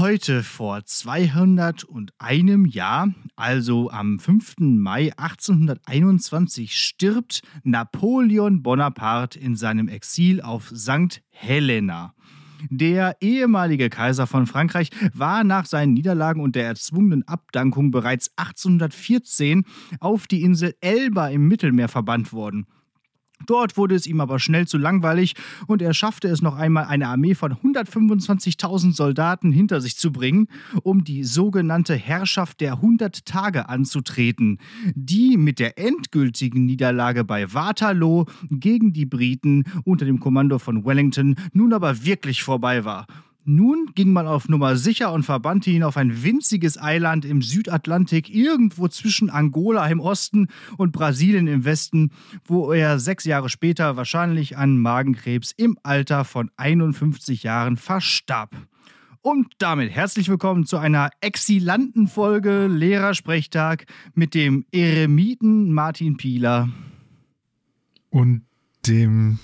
Heute vor 201 Jahr, also am 5. Mai 1821, stirbt Napoleon Bonaparte in seinem Exil auf St. Helena. Der ehemalige Kaiser von Frankreich war nach seinen Niederlagen und der erzwungenen Abdankung bereits 1814 auf die Insel Elba im Mittelmeer verbannt worden. Dort wurde es ihm aber schnell zu langweilig und er schaffte es noch einmal, eine Armee von 125.000 Soldaten hinter sich zu bringen, um die sogenannte Herrschaft der 100 Tage anzutreten, die mit der endgültigen Niederlage bei Waterloo gegen die Briten unter dem Kommando von Wellington nun aber wirklich vorbei war. Nun ging man auf Nummer sicher und verbannte ihn auf ein winziges Eiland im Südatlantik, irgendwo zwischen Angola im Osten und Brasilien im Westen, wo er sechs Jahre später wahrscheinlich an Magenkrebs im Alter von 51 Jahren verstarb. Und damit herzlich willkommen zu einer exzellenten Folge Lehrersprechtag mit dem Eremiten Martin Pieler. Und dem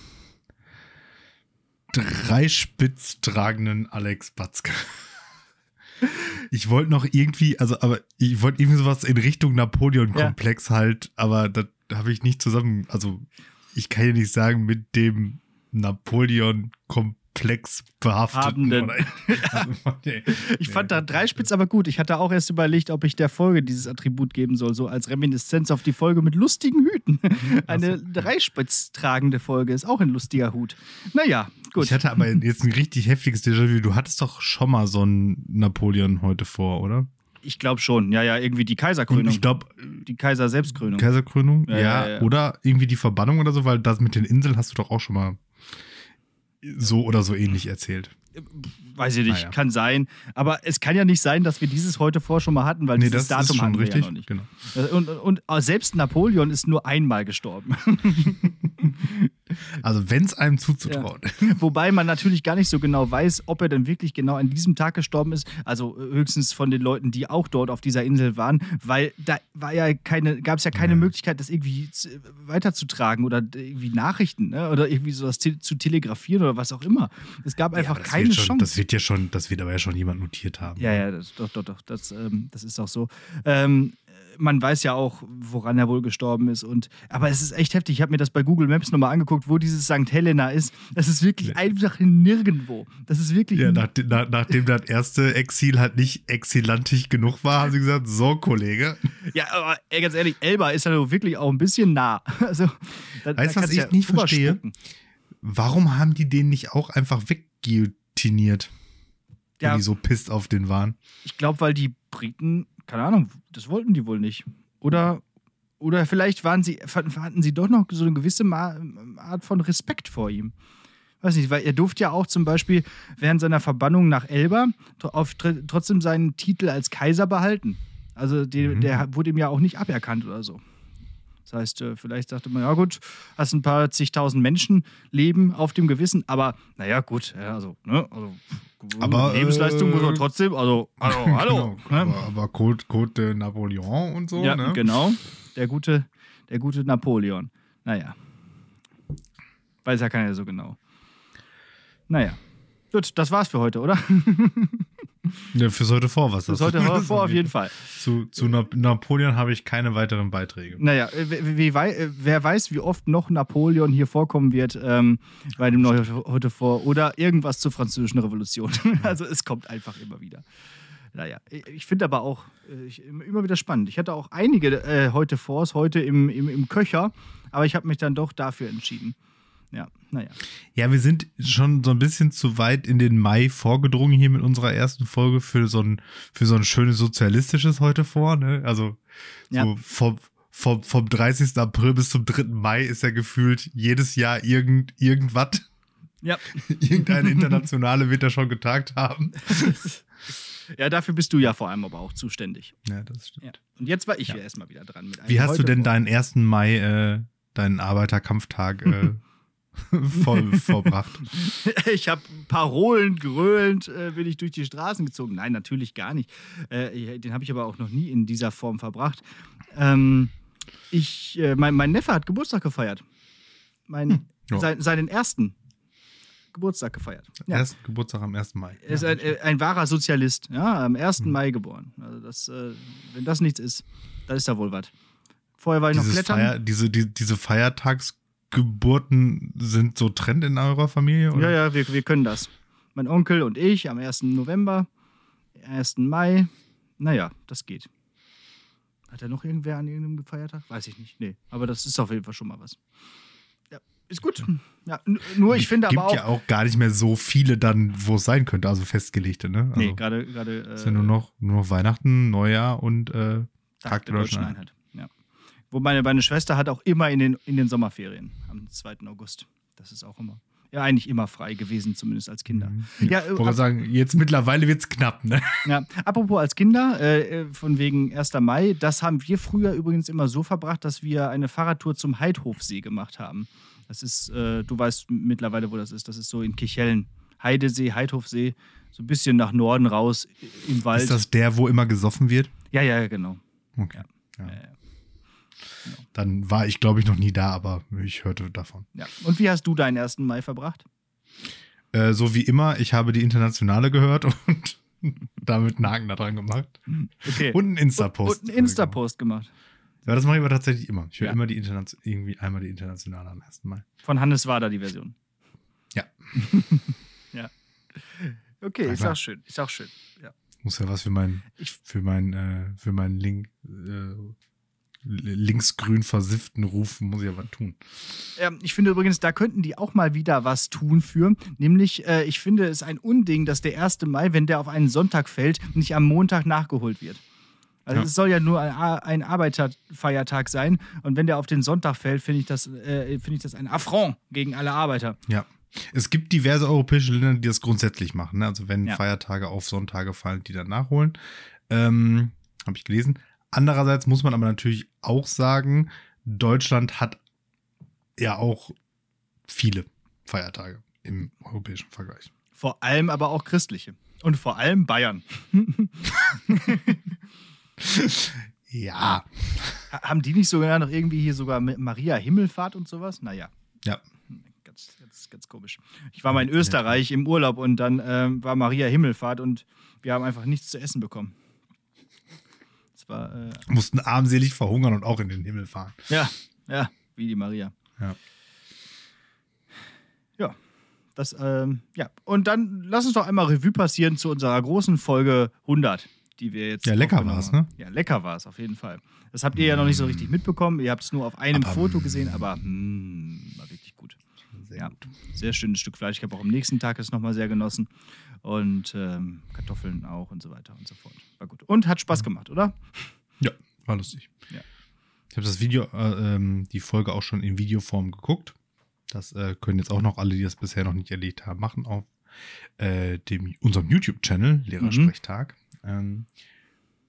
dreispitz tragenden Alex Batzke. Ich wollte noch irgendwie, also, aber ich wollte irgendwie sowas in Richtung Napoleon-Komplex ja. halt, aber das habe ich nicht zusammen, also ich kann ja nicht sagen, mit dem Napoleon-Komplex komplex behafteten. ich fand da Dreispitz aber gut. Ich hatte auch erst überlegt, ob ich der Folge dieses Attribut geben soll, so als Reminiszenz auf die Folge mit lustigen Hüten. Eine Dreispitz tragende Folge ist auch ein lustiger Hut. Naja, gut. Ich hatte aber jetzt ein richtig heftiges Déjà-vu. Du hattest doch schon mal so einen Napoleon heute vor, oder? Ich glaube schon. Ja, ja, irgendwie die Kaiserkrönung. Und ich glaube. Die Kaiser-Selbstkrönung. Kaiserkrönung, ja, ja, ja, Oder irgendwie die Verbannung oder so, weil das mit den Inseln hast du doch auch schon mal so oder so ähnlich erzählt. Weiß ich nicht, ah, ja. kann sein. Aber es kann ja nicht sein, dass wir dieses heute vor schon mal hatten, weil nee, dieses das Datum ist schon haben richtig. Ja noch nicht. Genau. Und, und, und, selbst Napoleon ist nur einmal gestorben. Also wenn es einem zuzutrauen. Ja. Wobei man natürlich gar nicht so genau weiß, ob er denn wirklich genau an diesem Tag gestorben ist. Also höchstens von den Leuten, die auch dort auf dieser Insel waren, weil da war ja keine, gab es ja keine ja. Möglichkeit, das irgendwie weiterzutragen oder irgendwie Nachrichten ne? oder irgendwie sowas te zu telegrafieren oder was auch immer. Es gab einfach ja, keine schon, Chance. Das wird ja schon, das wird aber ja schon jemand notiert haben. Ja, ja, das, doch, doch, doch. Das, ähm, das ist auch so. Ähm, man weiß ja auch, woran er wohl gestorben ist. Und, aber es ist echt heftig. Ich habe mir das bei Google Maps nochmal angeguckt, wo dieses St. Helena ist. Das ist wirklich ja. einfach nirgendwo. Das ist wirklich. Ja, nach, nach, nachdem das erste Exil halt nicht exilantig genug war, haben sie gesagt: So, Kollege. Ja, aber ey, ganz ehrlich, Elba ist ja wirklich auch ein bisschen nah. Also, da, weißt du, was ich ja nicht verstehe? Warum haben die den nicht auch einfach wegguillotiniert? Ja, wenn die so pisst auf den waren. Ich glaube, weil die Briten keine Ahnung, das wollten die wohl nicht. Oder, oder vielleicht waren sie, hatten sie doch noch so eine gewisse Art von Respekt vor ihm. Weiß nicht, weil er durfte ja auch zum Beispiel während seiner Verbannung nach Elba auf, trotzdem seinen Titel als Kaiser behalten. Also die, mhm. der wurde ihm ja auch nicht aberkannt oder so. Das heißt, äh, vielleicht dachte man, ja gut, hast ein paar zigtausend Menschen leben auf dem Gewissen, aber naja, gut, ja, also, ne, also aber, Lebensleistung muss man äh, trotzdem, also, also hallo. Genau, ne? Aber, aber Code, Code de Napoleon und so, ja, ne? genau, der gute, der gute Napoleon. Naja. Weiß ja keiner so genau. Naja. Gut, das war's für heute, oder? Ja, fürs heute vor was. Fürs heute vor auf jeden Fall. Zu, zu Napoleon habe ich keine weiteren Beiträge. Naja, wie, wie, wer weiß, wie oft noch Napoleon hier vorkommen wird ähm, bei dem heute vor oder irgendwas zur französischen Revolution. also es kommt einfach immer wieder. Naja, ich finde aber auch äh, ich, immer wieder spannend. Ich hatte auch einige äh, heute vors, heute im, im, im Köcher, aber ich habe mich dann doch dafür entschieden. Ja, naja. Ja, wir sind schon so ein bisschen zu weit in den Mai vorgedrungen hier mit unserer ersten Folge für so ein, für so ein schönes sozialistisches heute vor. Ne? Also ja. so vom, vom, vom 30. April bis zum 3. Mai ist ja gefühlt jedes Jahr irgend, irgendwas. Ja. Irgendeine internationale wird er schon getagt haben. ja, dafür bist du ja vor allem aber auch zuständig. Ja, das stimmt. Ja. Und jetzt war ich ja. erstmal wieder dran. Wie hast du denn deinen 1. Mai, äh, deinen Arbeiterkampftag äh, voll verbracht. Ich habe Parolen gröhlend äh, bin ich durch die Straßen gezogen. Nein, natürlich gar nicht. Äh, den habe ich aber auch noch nie in dieser Form verbracht. Ähm, ich, äh, mein, mein Neffe hat Geburtstag gefeiert. Mein, hm. sein, seinen ersten Geburtstag gefeiert. Ja. Ersten Geburtstag am 1. Mai. Er ist ein, ein, wahrer Sozialist, ja, am 1. Mhm. Mai geboren. Also das, äh, wenn das nichts ist, dann ist da wohl was. Vorher war ich Dieses noch klettern. Feier, diese, die, diese Feiertagsgeburten sind so Trend in eurer Familie? Oder? Ja, ja, wir, wir können das. Mein Onkel und ich am 1. November, 1. Mai. Naja, das geht. Hat er noch irgendwer an irgendeinem Feiertag? Weiß ich nicht. Nee, aber das ist auf jeden Fall schon mal was. Ja, ist gut. Ja, nur ich finde aber auch. Es gibt ja auch gar nicht mehr so viele dann, wo es sein könnte, also festgelegte, ne? Also nee, gerade. gerade äh, ist ja nur noch, nur noch Weihnachten, Neujahr und äh, Tag, der Deutschen Einheit. Einheit. Ja. Wo meine, meine Schwester hat auch immer in den, in den Sommerferien am 2. August. Das ist auch immer ja eigentlich immer frei gewesen, zumindest als Kinder. Mhm. Ja, ich wollte sagen, jetzt mittlerweile wird es knapp, ne? Ja, apropos als Kinder, äh, äh von wegen 1. Mai, das haben wir früher übrigens immer so verbracht, dass wir eine Fahrradtour zum Heidhofsee gemacht haben. Das ist, äh, du weißt mittlerweile, wo das ist. Das ist so in Kichellen. Heidesee, Heidhofsee, so ein bisschen nach Norden raus im Wald. Ist das der, wo immer gesoffen wird? Ja, ja, genau. Okay. Ja. Ja. Dann war ich, glaube ich, noch nie da, aber ich hörte davon. Ja. Und wie hast du deinen 1. Mai verbracht? Äh, so wie immer, ich habe die Internationale gehört und damit einen Haken da dran gemacht. Okay. Und einen Insta-Post. Und, einen Insta-Post gemacht. Ja, das mache ich aber tatsächlich immer. Ich höre ja. immer die Internation irgendwie einmal die Internationale am 1. Mai. Von Hannes Wader die Version. Ja. ja. Okay, ist auch schön. Ist auch schön. Ja. Muss ja was für meinen für mein, äh, für meinen Link äh, linksgrün versifften rufen, muss ich aber tun. Ja, ich finde übrigens, da könnten die auch mal wieder was tun für. Nämlich, äh, ich finde es ein Unding, dass der 1. Mai, wenn der auf einen Sonntag fällt, nicht am Montag nachgeholt wird. Also ja. es soll ja nur ein Arbeiterfeiertag sein. Und wenn der auf den Sonntag fällt, finde ich, das, äh, find ich das ein Affront gegen alle Arbeiter. Ja. Es gibt diverse europäische Länder, die das grundsätzlich machen. Ne? Also wenn ja. Feiertage auf Sonntage fallen, die dann nachholen. Ähm, Habe ich gelesen. Andererseits muss man aber natürlich auch sagen, Deutschland hat ja auch viele Feiertage im europäischen Vergleich. Vor allem aber auch christliche. Und vor allem Bayern. ja. Haben die nicht sogar noch irgendwie hier sogar Maria Himmelfahrt und sowas? Naja. Ja. Ganz, ganz, ganz komisch. Ich war mal in Österreich im Urlaub und dann ähm, war Maria Himmelfahrt und wir haben einfach nichts zu essen bekommen war. Äh, Mussten armselig verhungern und auch in den Himmel fahren. Ja, ja, wie die Maria. Ja. Ja. Das, ähm, ja. Und dann lass uns doch einmal Revue passieren zu unserer großen Folge 100, die wir jetzt. Ja, lecker war es, ne? Ja, lecker war es auf jeden Fall. Das habt ihr ja noch nicht so richtig mitbekommen. Ihr habt es nur auf einem aber, Foto gesehen, aber mh, hm, war richtig gut. Sehr ja, gut. Sehr schönes Stück Fleisch. Ich habe auch am nächsten Tag es nochmal sehr genossen. Und ähm, Kartoffeln auch und so weiter und so fort. War gut. Und hat Spaß gemacht, oder? Ja, war lustig. Ja. Ich habe das Video, äh, ähm, die Folge auch schon in Videoform geguckt. Das äh, können jetzt auch noch alle, die das bisher noch nicht erlebt haben, machen auf äh, dem, unserem YouTube-Channel, Lehrersprechtag. Mhm. Ähm,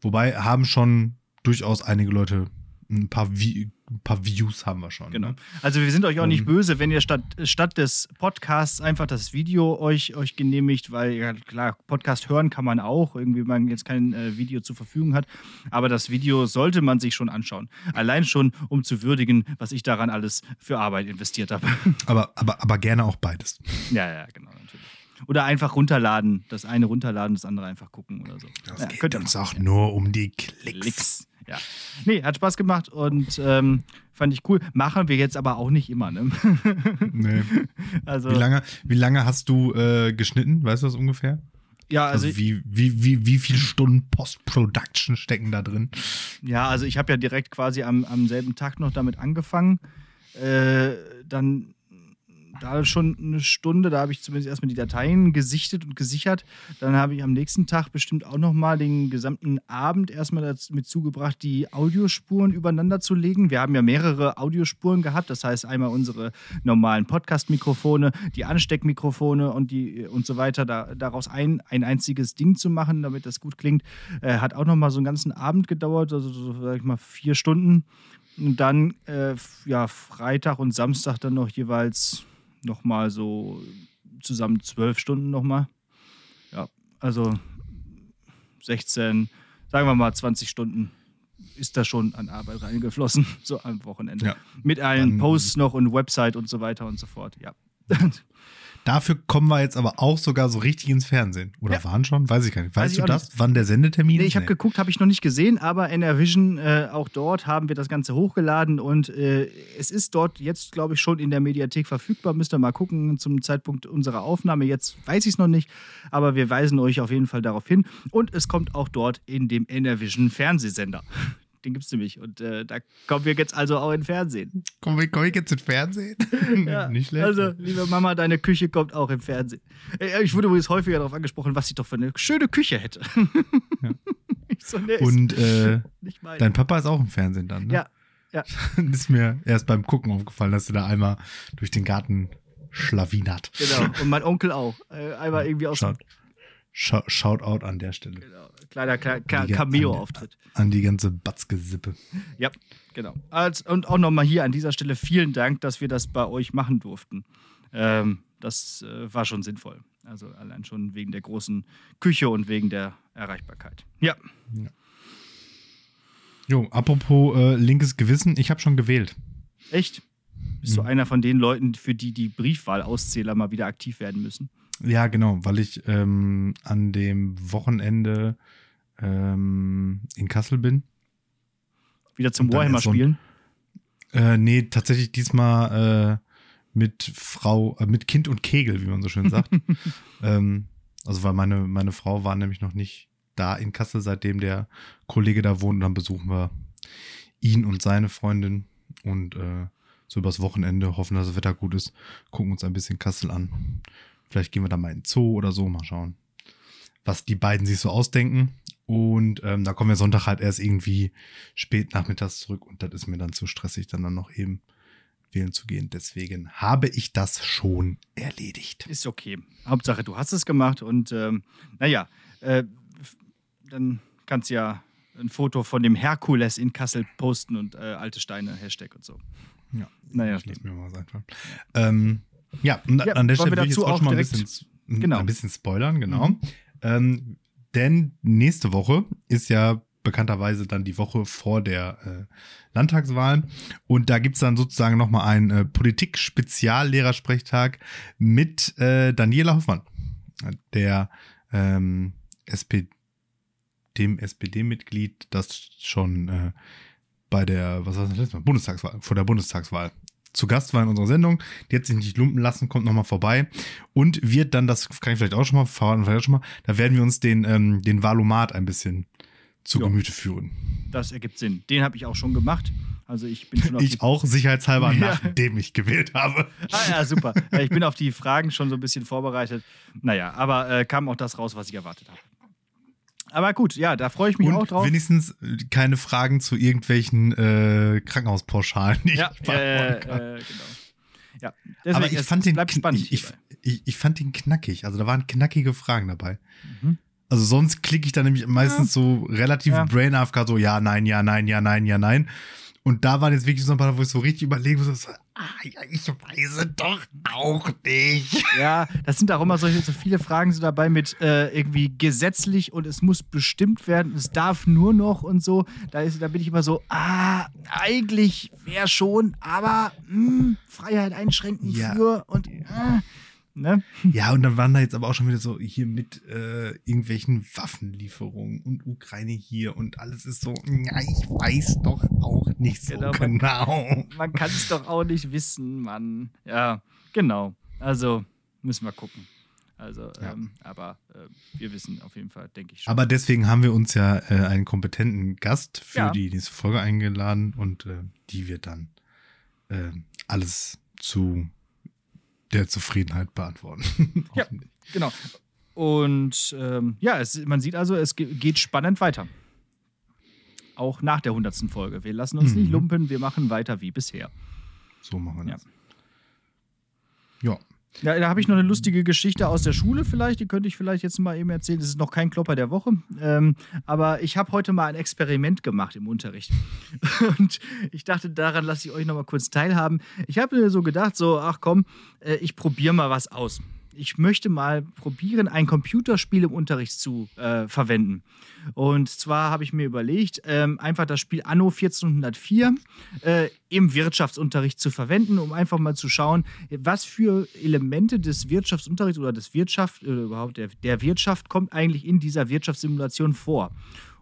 wobei haben schon durchaus einige Leute ein paar, Vi ein paar Views haben wir schon. Genau. Ne? Also wir sind euch auch nicht böse, wenn ihr statt, statt des Podcasts einfach das Video euch, euch genehmigt, weil ja klar, Podcast hören kann man auch, irgendwie man jetzt kein äh, Video zur Verfügung hat. Aber das Video sollte man sich schon anschauen. Allein schon, um zu würdigen, was ich daran alles für Arbeit investiert habe. Aber, aber, aber gerne auch beides. Ja, ja, genau, natürlich. Oder einfach runterladen, das eine runterladen, das andere einfach gucken oder so. Das ja, geht uns auch ja. nur um die Klicks. Klicks ja. Nee, hat Spaß gemacht und ähm, fand ich cool. Machen wir jetzt aber auch nicht immer, ne? nee. Also, wie, lange, wie lange hast du äh, geschnitten? Weißt du das ungefähr? Ja, also, also wie, wie, wie, wie viele Stunden Post-Production stecken da drin? Ja, also ich habe ja direkt quasi am, am selben Tag noch damit angefangen. Äh, dann da schon eine Stunde, da habe ich zumindest erstmal die Dateien gesichtet und gesichert. Dann habe ich am nächsten Tag bestimmt auch nochmal den gesamten Abend erstmal damit zugebracht, die Audiospuren übereinander zu legen. Wir haben ja mehrere Audiospuren gehabt, das heißt einmal unsere normalen Podcast-Mikrofone, die Ansteckmikrofone und, die, und so weiter. Da, daraus ein, ein einziges Ding zu machen, damit das gut klingt, äh, hat auch nochmal so einen ganzen Abend gedauert, also so, sag ich mal, vier Stunden. Und dann äh, ja, Freitag und Samstag dann noch jeweils nochmal so zusammen zwölf Stunden nochmal. Ja, also 16, sagen wir mal 20 Stunden ist da schon an Arbeit reingeflossen, so am Wochenende. Ja. Mit allen Posts noch und Website und so weiter und so fort, ja. Dafür kommen wir jetzt aber auch sogar so richtig ins Fernsehen. Oder Ja. waren schon? Weiß ich gar nicht. Weiß Weißt ich du das? nicht. Wann der Sendetermin Nee, ist? ich habe geguckt, habe ich noch nicht gesehen, aber NRVision, äh, auch dort haben wir das Ganze hochgeladen und äh, es ist dort jetzt, glaube ich, schon in der Mediathek verfügbar. Müsst ihr mal gucken zum Zeitpunkt unserer Aufnahme. Jetzt weiß ich es noch nicht, aber wir weisen euch auf jeden Fall darauf hin. Und es kommt auch dort in dem NRVision Fernsehsender. Den gibt es nämlich. Und äh, da kommen wir jetzt also auch in Fernsehen. Komm, komm ich jetzt ins Fernsehen? Ja, nicht schlecht. Also, liebe Mama, deine Küche kommt auch im Fernsehen. Äh, Ich wurde übrigens häufiger darauf angesprochen, was ich doch für eine schöne Küche hätte. Ich so, nee, Und äh, dein Papa ist auch im Fernsehen dann, ne? Ja, ja. ist mir erst beim Gucken aufgefallen, dass du da einmal durch den Garten schlawinert. Genau. Und mein Onkel auch. Äh, Einmal irgendwie aus Shout, Shout, Shoutout an der Stelle. Genau. Kleiner Ka Cameo-Auftritt. An die ganze Batzgesippe. Ja, genau. Und auch nochmal hier an dieser Stelle vielen Dank, dass wir das bei euch machen durften. Ähm, das äh, war schon sinnvoll. Also allein schon wegen der großen Küche und wegen der Erreichbarkeit. Ja, Jo, apropos äh, linkes Gewissen, ich habe schon gewählt. echt? Bist du Mhm. einer von den Leuten, für die die Briefwahlauszähler mal wieder aktiv werden müssen? Ja, genau, weil ich ähm, an dem Wochenende ähm, in Kassel bin. Wieder zum Warhammer so spielen? Äh, nee, tatsächlich diesmal äh, mit Frau, äh, mit Kind und Kegel, wie man so schön sagt. ähm, also weil meine, meine Frau war nämlich noch nicht da in Kassel, seitdem der Kollege da wohnt. Und dann besuchen wir ihn und seine Freundin und äh, so übers Wochenende hoffen, dass das Wetter gut ist, gucken uns ein bisschen Kassel an. Vielleicht gehen wir da mal in den Zoo oder so, mal schauen, was die beiden sich so ausdenken. Und ähm, da kommen wir Sonntag halt erst irgendwie spät nachmittags zurück und das ist mir dann zu stressig, dann, dann noch eben wählen zu gehen. Deswegen habe ich das schon erledigt. Ist okay. Hauptsache, du hast es gemacht und ähm, naja, äh, dann kannst du ja ein Foto von dem Herkules in Kassel posten und äh, alte Steine, Hashtag und so. Ja, Naja, ich lass mir mal was einfallen. Ähm, ja, und Ja, an der Stelle will ich jetzt auch auch schon mal ein bisschen, Genau. ein bisschen spoilern, genau. Mhm. Ähm, denn nächste Woche ist ja bekannterweise dann die Woche vor der äh, Landtagswahl. Und da gibt's dann sozusagen nochmal einen äh, Politik-Speziallehrersprechtag mit äh, Daniela Hoffmann, der ähm, SP, dem SPD-Mitglied, das schon äh, bei der, was war das letzte Mal? Bundestagswahl, vor der Bundestagswahl zu Gast war in unserer Sendung. Die hat sich nicht lumpen lassen, kommt nochmal vorbei und wird dann, das kann ich vielleicht auch schon mal verraten, vielleicht schon mal, da werden wir uns den, ähm, den Valomat ein bisschen zu Ja. Gemüte führen. Das ergibt Sinn. Den habe ich auch schon gemacht. Also ich bin schon auf Ich auch sicherheitshalber, Ja. nachdem ich gewählt habe. Ah ja, super. Ich bin auf die Fragen schon so ein bisschen vorbereitet. Naja, aber äh, kam auch das raus, was ich erwartet habe. Aber gut, ja, da freue ich mich auch Und drauf. wenigstens keine Fragen zu irgendwelchen äh, Krankenhauspauschalen. die Ja, ich beantworten äh, kann. äh, genau. Ja, deswegen, Aber ich fand, den, bleibt kn- spannend. ich, ich, ich, ich fand den knackig. Also da waren knackige Fragen dabei. Mhm. Also sonst klicke ich da nämlich meistens so relativ Ja. brain AFK so ja, nein, ja, nein, ja, nein, ja, nein. Und da waren jetzt wirklich so ein paar, wo ich so richtig überlegen muss, ah, ja, ich weiß es doch auch nicht. Ja, das sind auch immer solche, so viele Fragen so dabei mit äh, irgendwie gesetzlich und es muss bestimmt werden, es darf nur noch und so. Da, ist, da bin ich immer so, ah, eigentlich wäre schon, aber mh, Freiheit einschränken Ja. für und äh, ne? Ja, und dann waren da jetzt aber auch schon wieder so hier mit äh, irgendwelchen Waffenlieferungen und Ukraine hier und alles ist so, ja, ich weiß doch auch nicht so Genau, genau. man- Man kann es doch auch nicht wissen, Mann. Ja, genau. Also müssen wir gucken. Also, Ja. ähm, aber äh, wir wissen auf jeden Fall, denke ich schon. Aber deswegen haben wir uns ja äh, einen kompetenten Gast für Ja. die nächste Folge eingeladen und äh, die wird dann äh, alles zu der Zufriedenheit beantworten. Ja. Genau. Und ähm, ja, es, man sieht also, es ge- geht spannend weiter. Auch nach der 100. Folge. Wir lassen uns Mhm. nicht lumpen, wir machen weiter wie bisher. So machen wir Ja. das. Ja. Ja, da habe ich noch eine lustige Geschichte aus der Schule vielleicht, die könnte ich vielleicht jetzt mal eben erzählen. Das ist noch kein Klopper der Woche, ähm, aber ich habe heute mal ein Experiment gemacht im Unterricht. Und ich dachte, daran lasse ich euch noch mal kurz teilhaben. Ich habe mir so gedacht, so, ach komm, äh, ich probiere mal was aus. Ich möchte mal probieren, ein Computerspiel im Unterricht zu äh, verwenden. Und zwar habe ich mir überlegt, ähm, einfach das Spiel Anno 1404 äh, im Wirtschaftsunterricht zu verwenden, um einfach mal zu schauen, was für Elemente des Wirtschaftsunterrichts oder des Wirtschaft oder überhaupt der, der Wirtschaft kommt eigentlich in dieser Wirtschaftssimulation vor.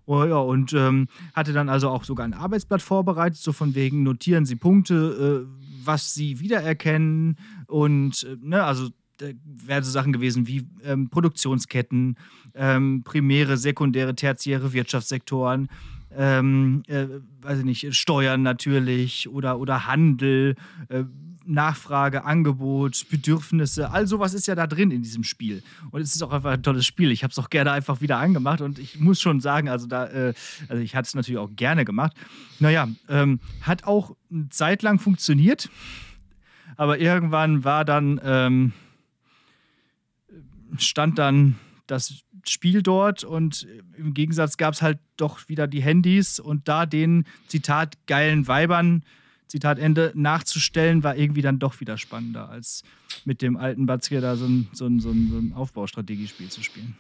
Oh, ja, und ähm, hatte dann also auch sogar ein Arbeitsblatt vorbereitet, so von wegen notieren Sie Punkte, äh, was Sie wiedererkennen und äh, ne, also wären so Sachen gewesen wie ähm, Produktionsketten, ähm, primäre, sekundäre, tertiäre Wirtschaftssektoren, ähm, äh, weiß ich nicht, Steuern natürlich oder, oder Handel, äh, Nachfrage, Angebot, Bedürfnisse, all sowas ist ja da drin in diesem Spiel. Und es ist auch einfach ein tolles Spiel. Ich habe es auch gerne einfach wieder angemacht und ich muss schon sagen, also da, äh, also ich hatte es natürlich auch gerne gemacht. Naja, ähm, hat auch eine Zeit lang funktioniert, aber irgendwann war dann, ähm, stand dann das Spiel dort und im Gegensatz gab es halt doch wieder die Handys und da den Zitat geilen Weibern Zitat Ende, nachzustellen, war irgendwie dann doch wieder spannender, als mit dem alten Batzke da so ein, so ein, so ein, so ein Aufbaustrategiespiel zu spielen.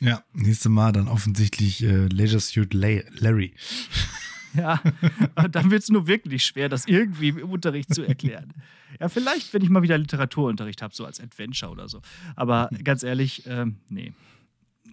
Ja, nächstes Mal dann offensichtlich äh, Leisure Suit Larry. Ja, dann wird es nur wirklich schwer, das irgendwie im Unterricht zu erklären. Ja, vielleicht, wenn ich mal wieder Literaturunterricht habe, so als Adventure oder so. Aber ganz ehrlich, ähm, nee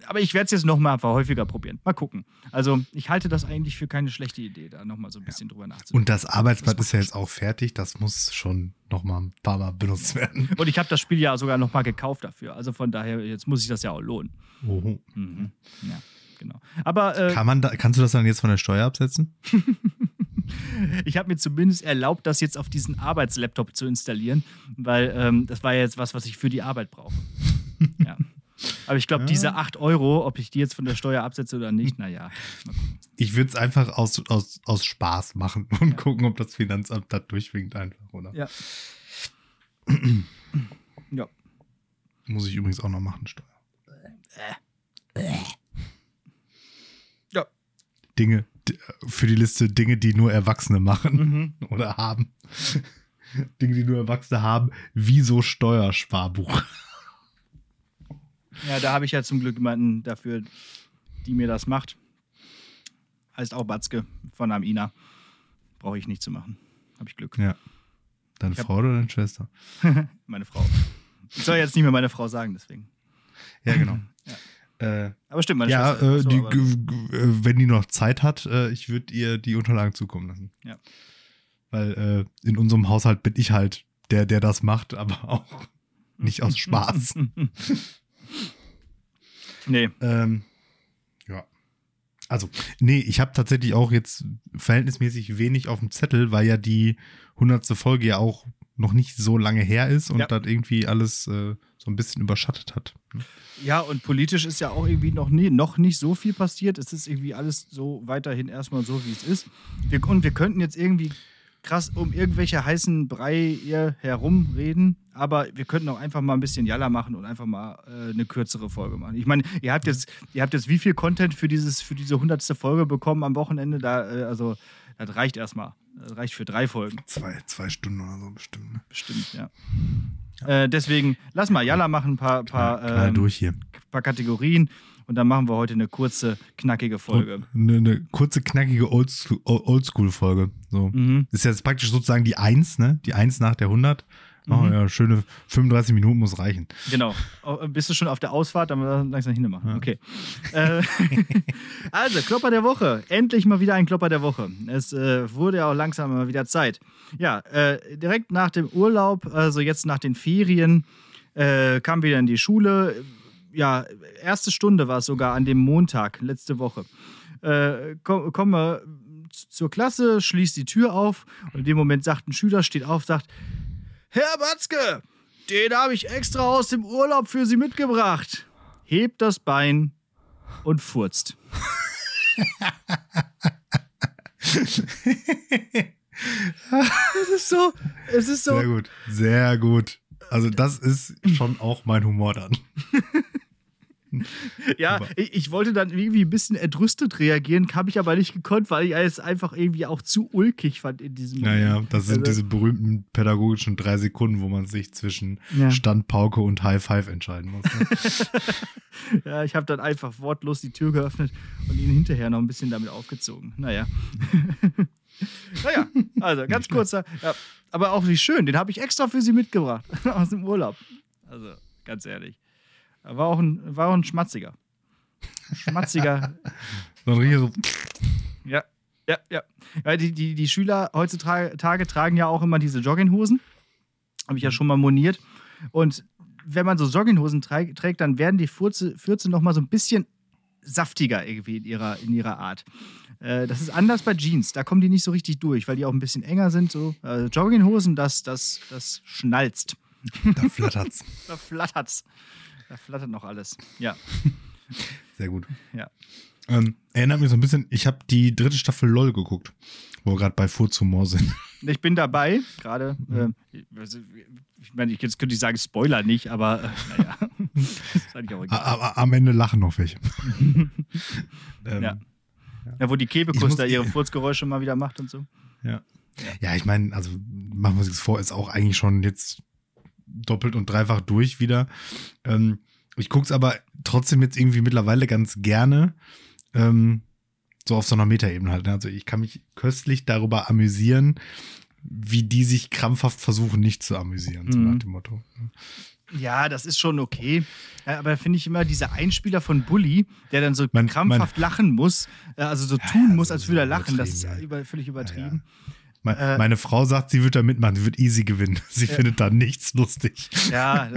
aber ich werde es jetzt nochmal einfach häufiger probieren. Mal gucken. Also, ich halte das eigentlich für keine schlechte Idee, da nochmal so ein bisschen ja. drüber nachzudenken. Und das Arbeitsblatt das ist ja jetzt auch fertig. Das muss schon nochmal ein paar Mal benutzt werden. Und ich habe das Spiel ja sogar nochmal gekauft dafür. Also von daher, jetzt muss ich das ja auch lohnen. Oh. Mhm. Ja, genau. Aber. Äh, Kann man da, kannst du das dann jetzt von der Steuer absetzen? ich habe mir zumindest erlaubt, das jetzt auf diesen Arbeitslaptop zu installieren, weil ähm, das war ja jetzt was, was ich für die Arbeit brauche. ja. Aber ich glaube, ja. diese 8 Euro, ob ich die jetzt von der Steuer absetze oder nicht, naja. Ich würde es einfach aus, aus, aus Spaß machen und ja. gucken, ob das Finanzamt da durchwinkt einfach, oder? Ja. ja. Muss ich übrigens auch noch machen, Steuer. Ja. Dinge, für die Liste Dinge, die nur Erwachsene machen mhm. oder haben. Dinge, die nur Erwachsene haben, wie so Steuersparbuch. Ja, da habe ich ja zum Glück jemanden dafür, die mir das macht. Heißt auch Batzke von Amina. Brauche ich nicht zu machen. Habe ich Glück. Ja. Deine Frau oder deine Schwester? meine Frau. Ich soll jetzt nicht mehr meine Frau sagen, deswegen. Ja, genau. ja. Äh, aber stimmt, meine ja, Schwester. Äh, so, die, wenn die noch Zeit hat, äh, ich würde ihr die Unterlagen zukommen lassen. Ja. Weil äh, in unserem Haushalt bin ich halt der, der das macht, aber auch nicht aus Spaß. Nee. Ähm, ja. Also, nee, ich habe tatsächlich auch jetzt verhältnismäßig wenig auf dem Zettel, weil ja die hundertste Folge ja auch noch nicht so lange her ist und ja. das irgendwie alles äh, so ein bisschen überschattet hat. Ne? Ja, und politisch ist ja auch irgendwie noch, nie, noch nicht so viel passiert. Es ist irgendwie alles so weiterhin erstmal so, wie es ist. Wir, und wir könnten jetzt irgendwie krass um irgendwelche heißen Brei hier herumreden, aber wir könnten auch einfach mal ein bisschen Jalla machen und einfach mal äh, eine kürzere Folge machen. Ich meine, ihr habt jetzt, ihr habt jetzt wie viel Content für dieses, für diese hundertste Folge bekommen am Wochenende? Da, äh, also, das reicht erstmal. Das reicht für drei Folgen. Zwei, zwei Stunden oder so bestimmt. Ne? Bestimmt, ja. ja. Äh, deswegen, lass mal Jalla machen, ein paar, paar, knall, knall ähm, durch hier. paar Kategorien. Und dann machen wir heute eine kurze, knackige Folge. Eine, eine kurze, knackige Oldschool-Folge. So. Mhm. Ist jetzt praktisch sozusagen die Eins, ne? Die Eins nach der 100. Oh, mhm. ja, schöne 35 Minuten muss reichen. Genau. Oh, bist du schon auf der Ausfahrt? Dann langsam hinmachen. Ja. Okay. Äh, also, Klopper der Woche. Endlich mal wieder ein Klopper der Woche. Es äh, wurde ja auch langsam mal wieder Zeit. Ja, äh, direkt nach dem Urlaub, also jetzt nach den Ferien, äh, kam wieder in die Schule ja, erste Stunde war es sogar an dem Montag, letzte Woche. Äh, komm, komme zur Klasse, schließt die Tür auf und in dem Moment sagt ein Schüler, steht auf, sagt, Herr Batzke, den habe ich extra aus dem Urlaub für Sie mitgebracht. Hebt das Bein und furzt. es ist so, es ist so. Sehr gut, sehr gut. Also das ist schon auch mein Humor dann. ja, ich, ich, wollte dann irgendwie ein bisschen entrüstet reagieren, habe ich aber nicht gekonnt, weil ich es einfach irgendwie auch zu ulkig fand in diesem Moment. Naja, das sind also, diese berühmten pädagogischen drei Sekunden, wo man sich zwischen ja. Standpauke und High Five entscheiden muss. Ne? ja, ich habe dann einfach wortlos die Tür geöffnet und ihn hinterher noch ein bisschen damit aufgezogen. Naja. naja, also ganz kurzer, ja, aber auch wie schön, den habe ich extra für Sie mitgebracht aus dem Urlaub. Also, ganz ehrlich. War auch ein, war auch ein Schmatziger. Schmatziger. so ein so. Ja, ja, ja. ja die, die, die Schüler heutzutage tragen ja auch immer diese Jogginghosen. Habe ich ja schon mal moniert. Und wenn man so Jogginghosen trägt, dann werden die Furze, Fürze noch mal so ein bisschen saftiger irgendwie in ihrer, in ihrer Art. Äh, das ist anders bei Jeans. Da kommen die nicht so richtig durch, weil die auch ein bisschen enger sind. So. Äh, Jogginghosen, das, das, das schnalzt. Da flattert's. da flattert's. Da flattert noch alles. Ja. Sehr gut. Ja. Ähm, erinnert mich so ein bisschen, ich habe die dritte Staffel LOL geguckt, wo wir gerade bei Furzumor sind. Ich bin dabei, gerade. Mhm. Äh, ich meine, jetzt könnte ich sagen, Spoiler nicht, aber äh, naja. ist eigentlich auch egal. Aber am Ende lachen noch welche. ähm, ja. ja. wo die Kebekus da ihre Furzgeräusche mal wieder macht und so. Ja. Ja, ich meine, also machen wir uns vor, ist auch eigentlich schon jetzt doppelt und dreifach durch wieder. Ähm, ich gucke es aber trotzdem jetzt irgendwie mittlerweile ganz gerne. Ähm, so auf so einer Metaebene halt. Ne? Also ich kann mich köstlich darüber amüsieren, wie die sich krampfhaft versuchen, nicht zu amüsieren, mhm. so nach dem Motto. Ne? Ja, das ist schon okay. Aber finde ich immer dieser Einspieler von Bully, der dann so mein, krampfhaft mein, lachen muss, äh, also so tun ja, muss, als würde er lachen, das ist ja. völlig übertrieben. Ja, Me äh, meine Frau sagt, sie wird da mitmachen, sie wird easy gewinnen. Sie ja. findet da nichts lustig. Ja,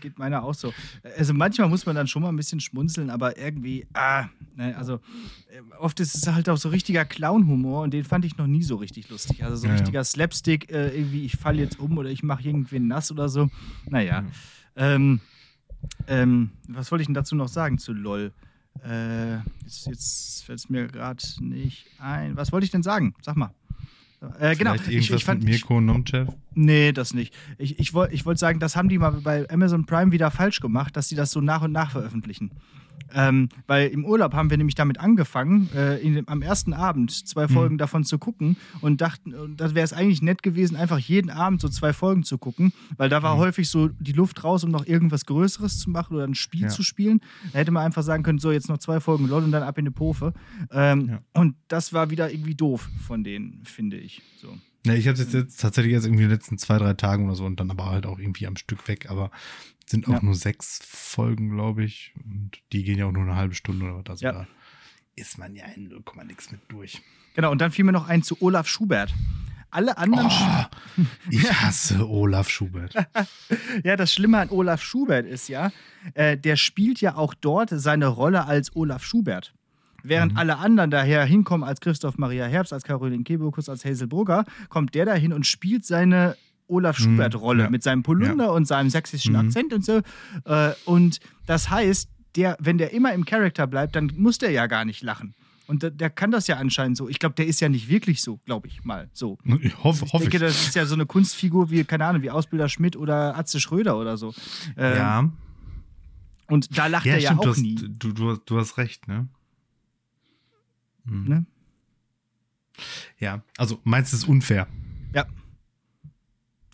geht meiner auch so. Also manchmal muss man dann schon mal ein bisschen schmunzeln, aber irgendwie, ah, ne, also äh, oft ist es halt auch so richtiger Clown-Humor und den fand ich noch nie so richtig lustig. Also so ja, richtiger ja. Slapstick, äh, irgendwie, ich falle jetzt um oder ich mache irgendwen nass oder so. Naja. Ähm, ähm, was wollte ich denn dazu noch sagen zu LOL? Äh, jetzt jetzt fällt es mir gerade nicht ein. Was wollte ich denn sagen? Sag mal. Äh, genau. ich, ich fand, mit Mirko Nomchev? Nee, das nicht. Ich, ich wollte ich wollt sagen, das haben die mal bei Amazon Prime wieder falsch gemacht, dass sie das so nach und nach veröffentlichen. Ähm, weil im Urlaub haben wir nämlich damit angefangen, äh, in, am ersten Abend zwei Folgen mhm. davon zu gucken und dachten, das wäre es eigentlich nett gewesen, einfach jeden Abend so zwei Folgen zu gucken, weil da war mhm. häufig so die Luft raus, um noch irgendwas Größeres zu machen oder ein Spiel ja. zu spielen. Da hätte man einfach sagen können, so jetzt noch zwei Folgen LOL und dann ab in die Pofe. Ähm, ja. Und das war wieder irgendwie doof von denen, finde ich. So. Ja, ich habe es jetzt, tatsächlich jetzt irgendwie in den letzten zwei, drei Tagen oder so und dann aber halt auch irgendwie am Stück weg. Aber sind auch ja. nur sechs Folgen, glaube ich. Und die gehen ja auch nur eine halbe Stunde oder was. Also ja. da ist man ja in 0, nix mit durch. Genau, und dann fiel mir noch ein zu Olaf Schubert. Alle anderen. Oh, ich hasse Olaf Schubert. ja, das Schlimme an Olaf Schubert ist ja, äh, der spielt ja auch dort seine Rolle als Olaf Schubert. Während mhm. alle anderen daher hinkommen als Christoph Maria Herbst, als Caroline Kebekus, als Hazel Brugger, kommt der dahin und spielt seine Olaf mhm. Schubert-Rolle ja. mit seinem Polunder ja. und seinem sächsischen mhm. Akzent und so. Äh, und das heißt, der, wenn der immer im Charakter bleibt, dann muss der ja gar nicht lachen. Und der, der kann das ja anscheinend so. Ich glaube, der ist ja nicht wirklich so, glaube ich mal so. Ich hoffe, ich denke, das ist ja so eine Kunstfigur wie, keine Ahnung, wie Ausbilder Schmidt oder Atze Schröder oder so. Ähm, ja. Und da lacht ja, er ja stimmt, auch du hast, nie. Du, du, du hast recht, ne? Hm. ne? Ja, also meinst du es unfair? Ja.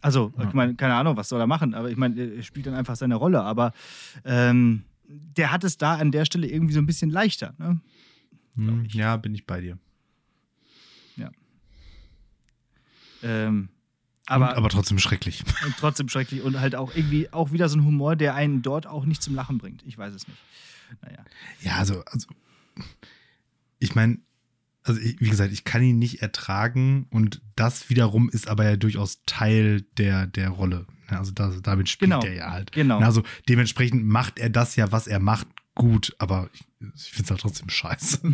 Also, ja. ich meine, keine Ahnung, was soll er machen, aber ich meine, er spielt dann einfach seine Rolle, aber ähm, der hat es da an der Stelle irgendwie so ein bisschen leichter, ne? Hm, ja, bin ich bei dir. Ja. Ähm, aber, und, aber trotzdem schrecklich. Und trotzdem schrecklich und halt auch irgendwie auch wieder so ein Humor, der einen dort auch nicht zum Lachen bringt. Ich weiß es nicht. Naja. Ja, also, also ich meine, also ich, wie gesagt, ich kann ihn nicht ertragen und das wiederum ist aber ja durchaus Teil der, der Rolle. Also das, damit spielt genau, er ja halt. Genau. Also dementsprechend macht er das ja, was er macht, gut, aber ich, ich finde es halt trotzdem scheiße.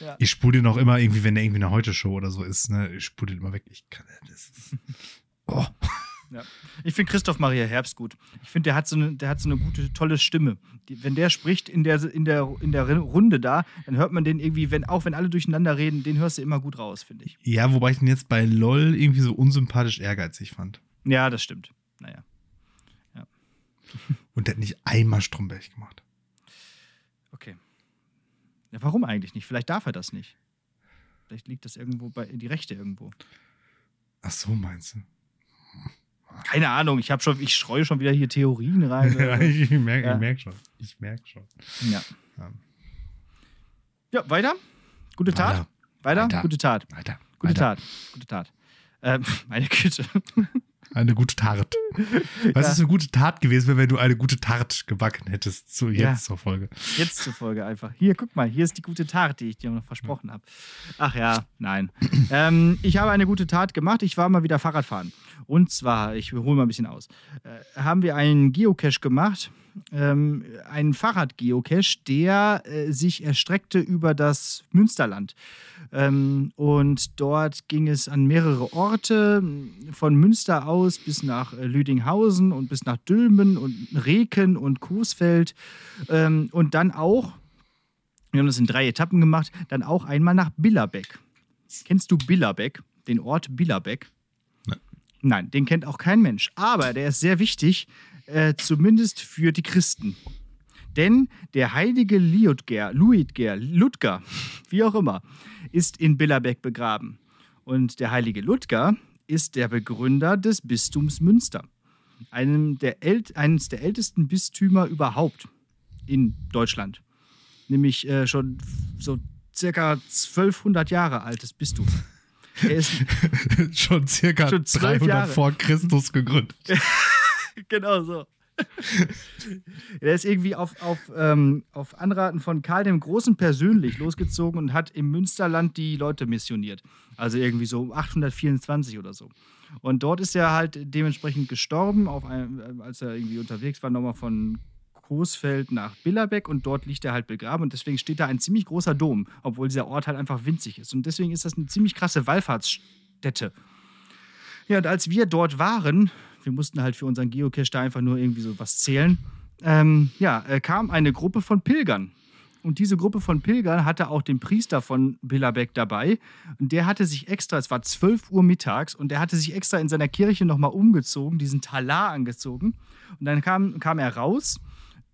ja. Ich spule den auch immer irgendwie, wenn er irgendwie eine Heute-Show oder so ist, ne, ich spule den immer weg. Ich kann, das ist, oh. Ja. Ich finde Christoph Maria Herbst gut. Ich finde, der hat so eine, der hat so eine gute, tolle Stimme. Die, wenn der spricht in der, in, der, in der Runde da, dann hört man den irgendwie, wenn, auch wenn alle durcheinander reden, den hörst du immer gut raus, finde ich. Ja, wobei ich den jetzt bei LOL irgendwie so unsympathisch ehrgeizig fand. Ja, das stimmt. Naja. Ja. Und der hat nicht einmal Stromberg gemacht. Ja, warum eigentlich nicht? Vielleicht darf er das nicht. Vielleicht liegt das irgendwo bei die Rechte irgendwo. Ach so, meinst du? Keine Ahnung, ich habe schon, ich streue schon wieder hier Theorien rein. ja, ich merke Ja. merk schon. Ich merke schon. ja. Ja. ja, weiter? Gute Tat? Weiter. Weiter? Weiter. Gute Tat. Weiter. Gute weiter. Tat. Gute Tat. Ähm, meine Güte. Eine gute Tat. Was ist eine gute Tat gewesen, wenn du eine gute Tat gebacken hättest zu jetzt Ja. zur Folge? Jetzt zur Folge einfach. Hier, guck mal, hier ist die gute Tat, die ich dir noch versprochen habe. Ach ja, nein. ähm, ich habe eine gute Tat gemacht. Ich war mal wieder Fahrradfahren. Und zwar, ich hole mal ein bisschen aus, äh, haben wir einen Geocache gemacht. Ähm, einen Fahrrad-Geocache, der äh, sich erstreckte über das Münsterland. Ähm, und dort ging es an mehrere Orte, von Münster aus bis nach äh, Lüdinghausen und bis nach Dülmen und Reken und Coesfeld. Ähm, und dann auch, wir haben das in drei Etappen gemacht, dann auch einmal nach Billerbeck. Kennst du Billerbeck, den Ort Billerbeck? Nein. Nein, den kennt auch kein Mensch. Aber der ist sehr wichtig, äh, zumindest für die Christen. Denn der heilige Liudger, Luidger, Ludger, wie auch immer, ist in Billerbeck begraben. Und der heilige Ludger ist der Begründer des Bistums Münster. Einem der eines der ältesten Bistümer überhaupt in Deutschland. Nämlich äh, schon so circa 1200 Jahre altes Bistum. Er ist, schon circa Schon zwölf 300 Jahre. vor Christus gegründet. genau so. Er ist irgendwie auf, auf, ähm, auf Anraten von Karl dem Großen persönlich losgezogen und hat im Münsterland die Leute missioniert. Also irgendwie so um 824 oder so. Und dort ist er halt dementsprechend gestorben, einem, als er irgendwie unterwegs war, nochmal von Coesfeld nach Billerbeck und dort liegt er halt begraben und deswegen steht da ein ziemlich großer Dom, obwohl dieser Ort halt einfach winzig ist. Und deswegen ist das eine ziemlich krasse Wallfahrtsstätte. Ja, und als wir dort waren, wir mussten halt für unseren Geocache da einfach nur irgendwie so was zählen, ähm, ja, äh, kam eine Gruppe von Pilgern. Und diese Gruppe von Pilgern hatte auch den Priester von Billerbeck dabei. Und der hatte sich extra, es war 12 Uhr mittags, und der hatte sich extra in seiner Kirche nochmal umgezogen, diesen Talar angezogen. Und dann kam, kam er raus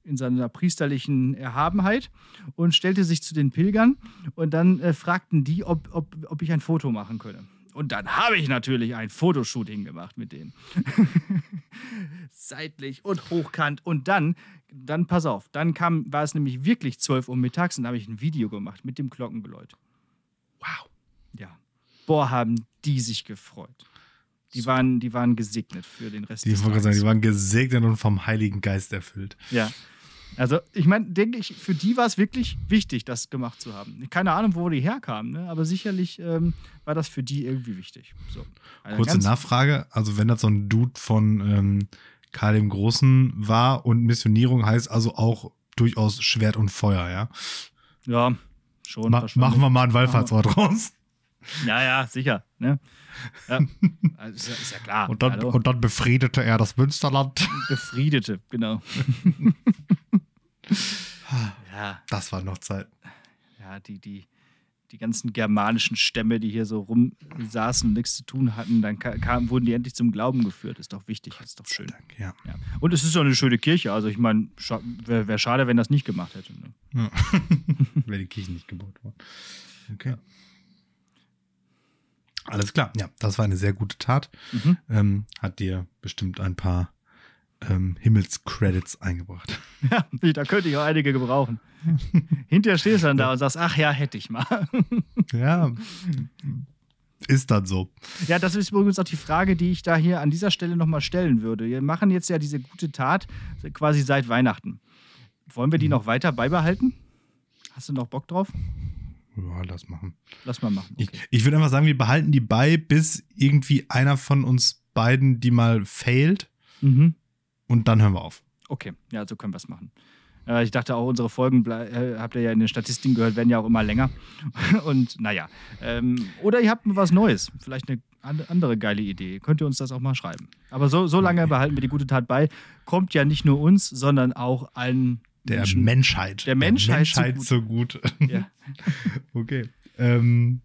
in seiner priesterlichen Erhabenheit und stellte sich zu den Pilgern. Und dann äh, fragten die, ob, ob, ob ich ein Foto machen könne. Und dann habe ich natürlich ein Fotoshooting gemacht mit denen. Seitlich und hochkant. Und dann, dann pass auf, dann kam, war es nämlich wirklich 12 Uhr mittags und da habe ich ein Video gemacht mit dem Glockengeläut. Wow. Ja. Boah, haben die sich gefreut. Die waren, die waren gesegnet für den Rest Die, des gerade sagen, Tages. die waren gesegnet und vom Heiligen Geist erfüllt. Ja. Also, ich meine, denke ich, für die war es wirklich wichtig, das gemacht zu haben. Keine Ahnung, wo die herkamen, ne? aber sicherlich ähm, war das für die irgendwie wichtig. So. Also Kurze Nachfrage, also wenn das so ein Dude von ähm, Karl dem Großen war und Missionierung heißt also auch durchaus Schwert und Feuer, ja? Ja, schon. Ma machen wir mal einen Wallfahrtsort raus. Ja, ja, sicher. Ne? Ja. Also, ist, ja, ist ja klar. Und dann, und dann befriedete er das Münsterland. Befriedete, genau. ja, Das war noch Zeit. ja die, die, die ganzen germanischen Stämme, die hier so rumsaßen und nichts zu tun hatten, dann ka- kam, wurden die endlich zum Glauben geführt. Ist doch wichtig, ist doch schön. Dank, ja. Ja. Und es ist doch eine schöne Kirche. Also ich meine, wäre wär schade, wenn das nicht gemacht hätte. Ne? ja. Wäre die Kirche nicht gebaut worden. Okay. Alles klar. Ja, das war eine sehr gute Tat. Mhm. Ähm, hat dir bestimmt ein paar ähm, Himmelscredits eingebracht. Ja, da könnte ich auch einige gebrauchen. Hinterher stehst du dann da und sagst, ach ja, hätte ich mal. Ja. Ist dann so. Ja, das ist übrigens auch die Frage, die ich da hier an dieser Stelle nochmal stellen würde. Wir machen jetzt ja diese gute Tat quasi seit Weihnachten. Wollen wir die noch weiter beibehalten? Hast du noch Bock drauf? Ja, lass machen. Lass mal machen. Ich, Okay. ich würde einfach sagen, wir behalten die bei, bis irgendwie einer von uns beiden die mal failt Mhm. Und dann hören wir auf. Okay, ja, so können wir es machen. Äh, ich dachte auch, unsere Folgen, äh, habt ihr ja in den Statistiken gehört, werden ja auch immer länger. Und naja. Ähm, oder ihr habt was Neues. Vielleicht eine an- andere geile Idee. Könnt ihr uns das auch mal schreiben. Aber so, so lange behalten wir die gute Tat bei. Kommt ja nicht nur uns, sondern auch allen Der Menschen. Menschheit. Der Menschheit so gut. Ja. okay. Ähm,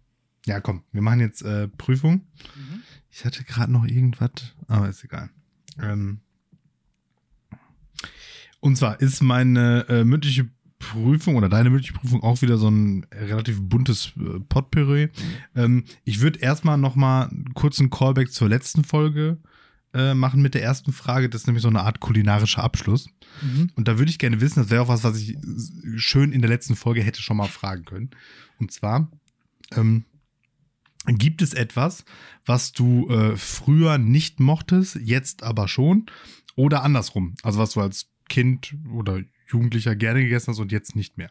ja, komm, wir machen jetzt äh, Prüfung. Mhm. Ich hatte gerade noch irgendwas, aber ist egal. Ähm, und zwar ist meine äh, mündliche Prüfung oder deine mündliche Prüfung auch wieder so ein relativ buntes äh, Potpourri. Ähm, ich würde erstmal nochmal einen kurzen Callback zur letzten Folge äh, machen mit der ersten Frage. Das ist nämlich so eine Art kulinarischer Abschluss. Mhm. Und da würde ich gerne wissen, das wäre auch was, was ich schön in der letzten Folge hätte schon mal fragen können. Und zwar, ähm, gibt es etwas, was du äh, früher nicht mochtest, jetzt aber schon? Oder andersrum? Also was du als Kind oder Jugendlicher gerne gegessen hast und jetzt nicht mehr.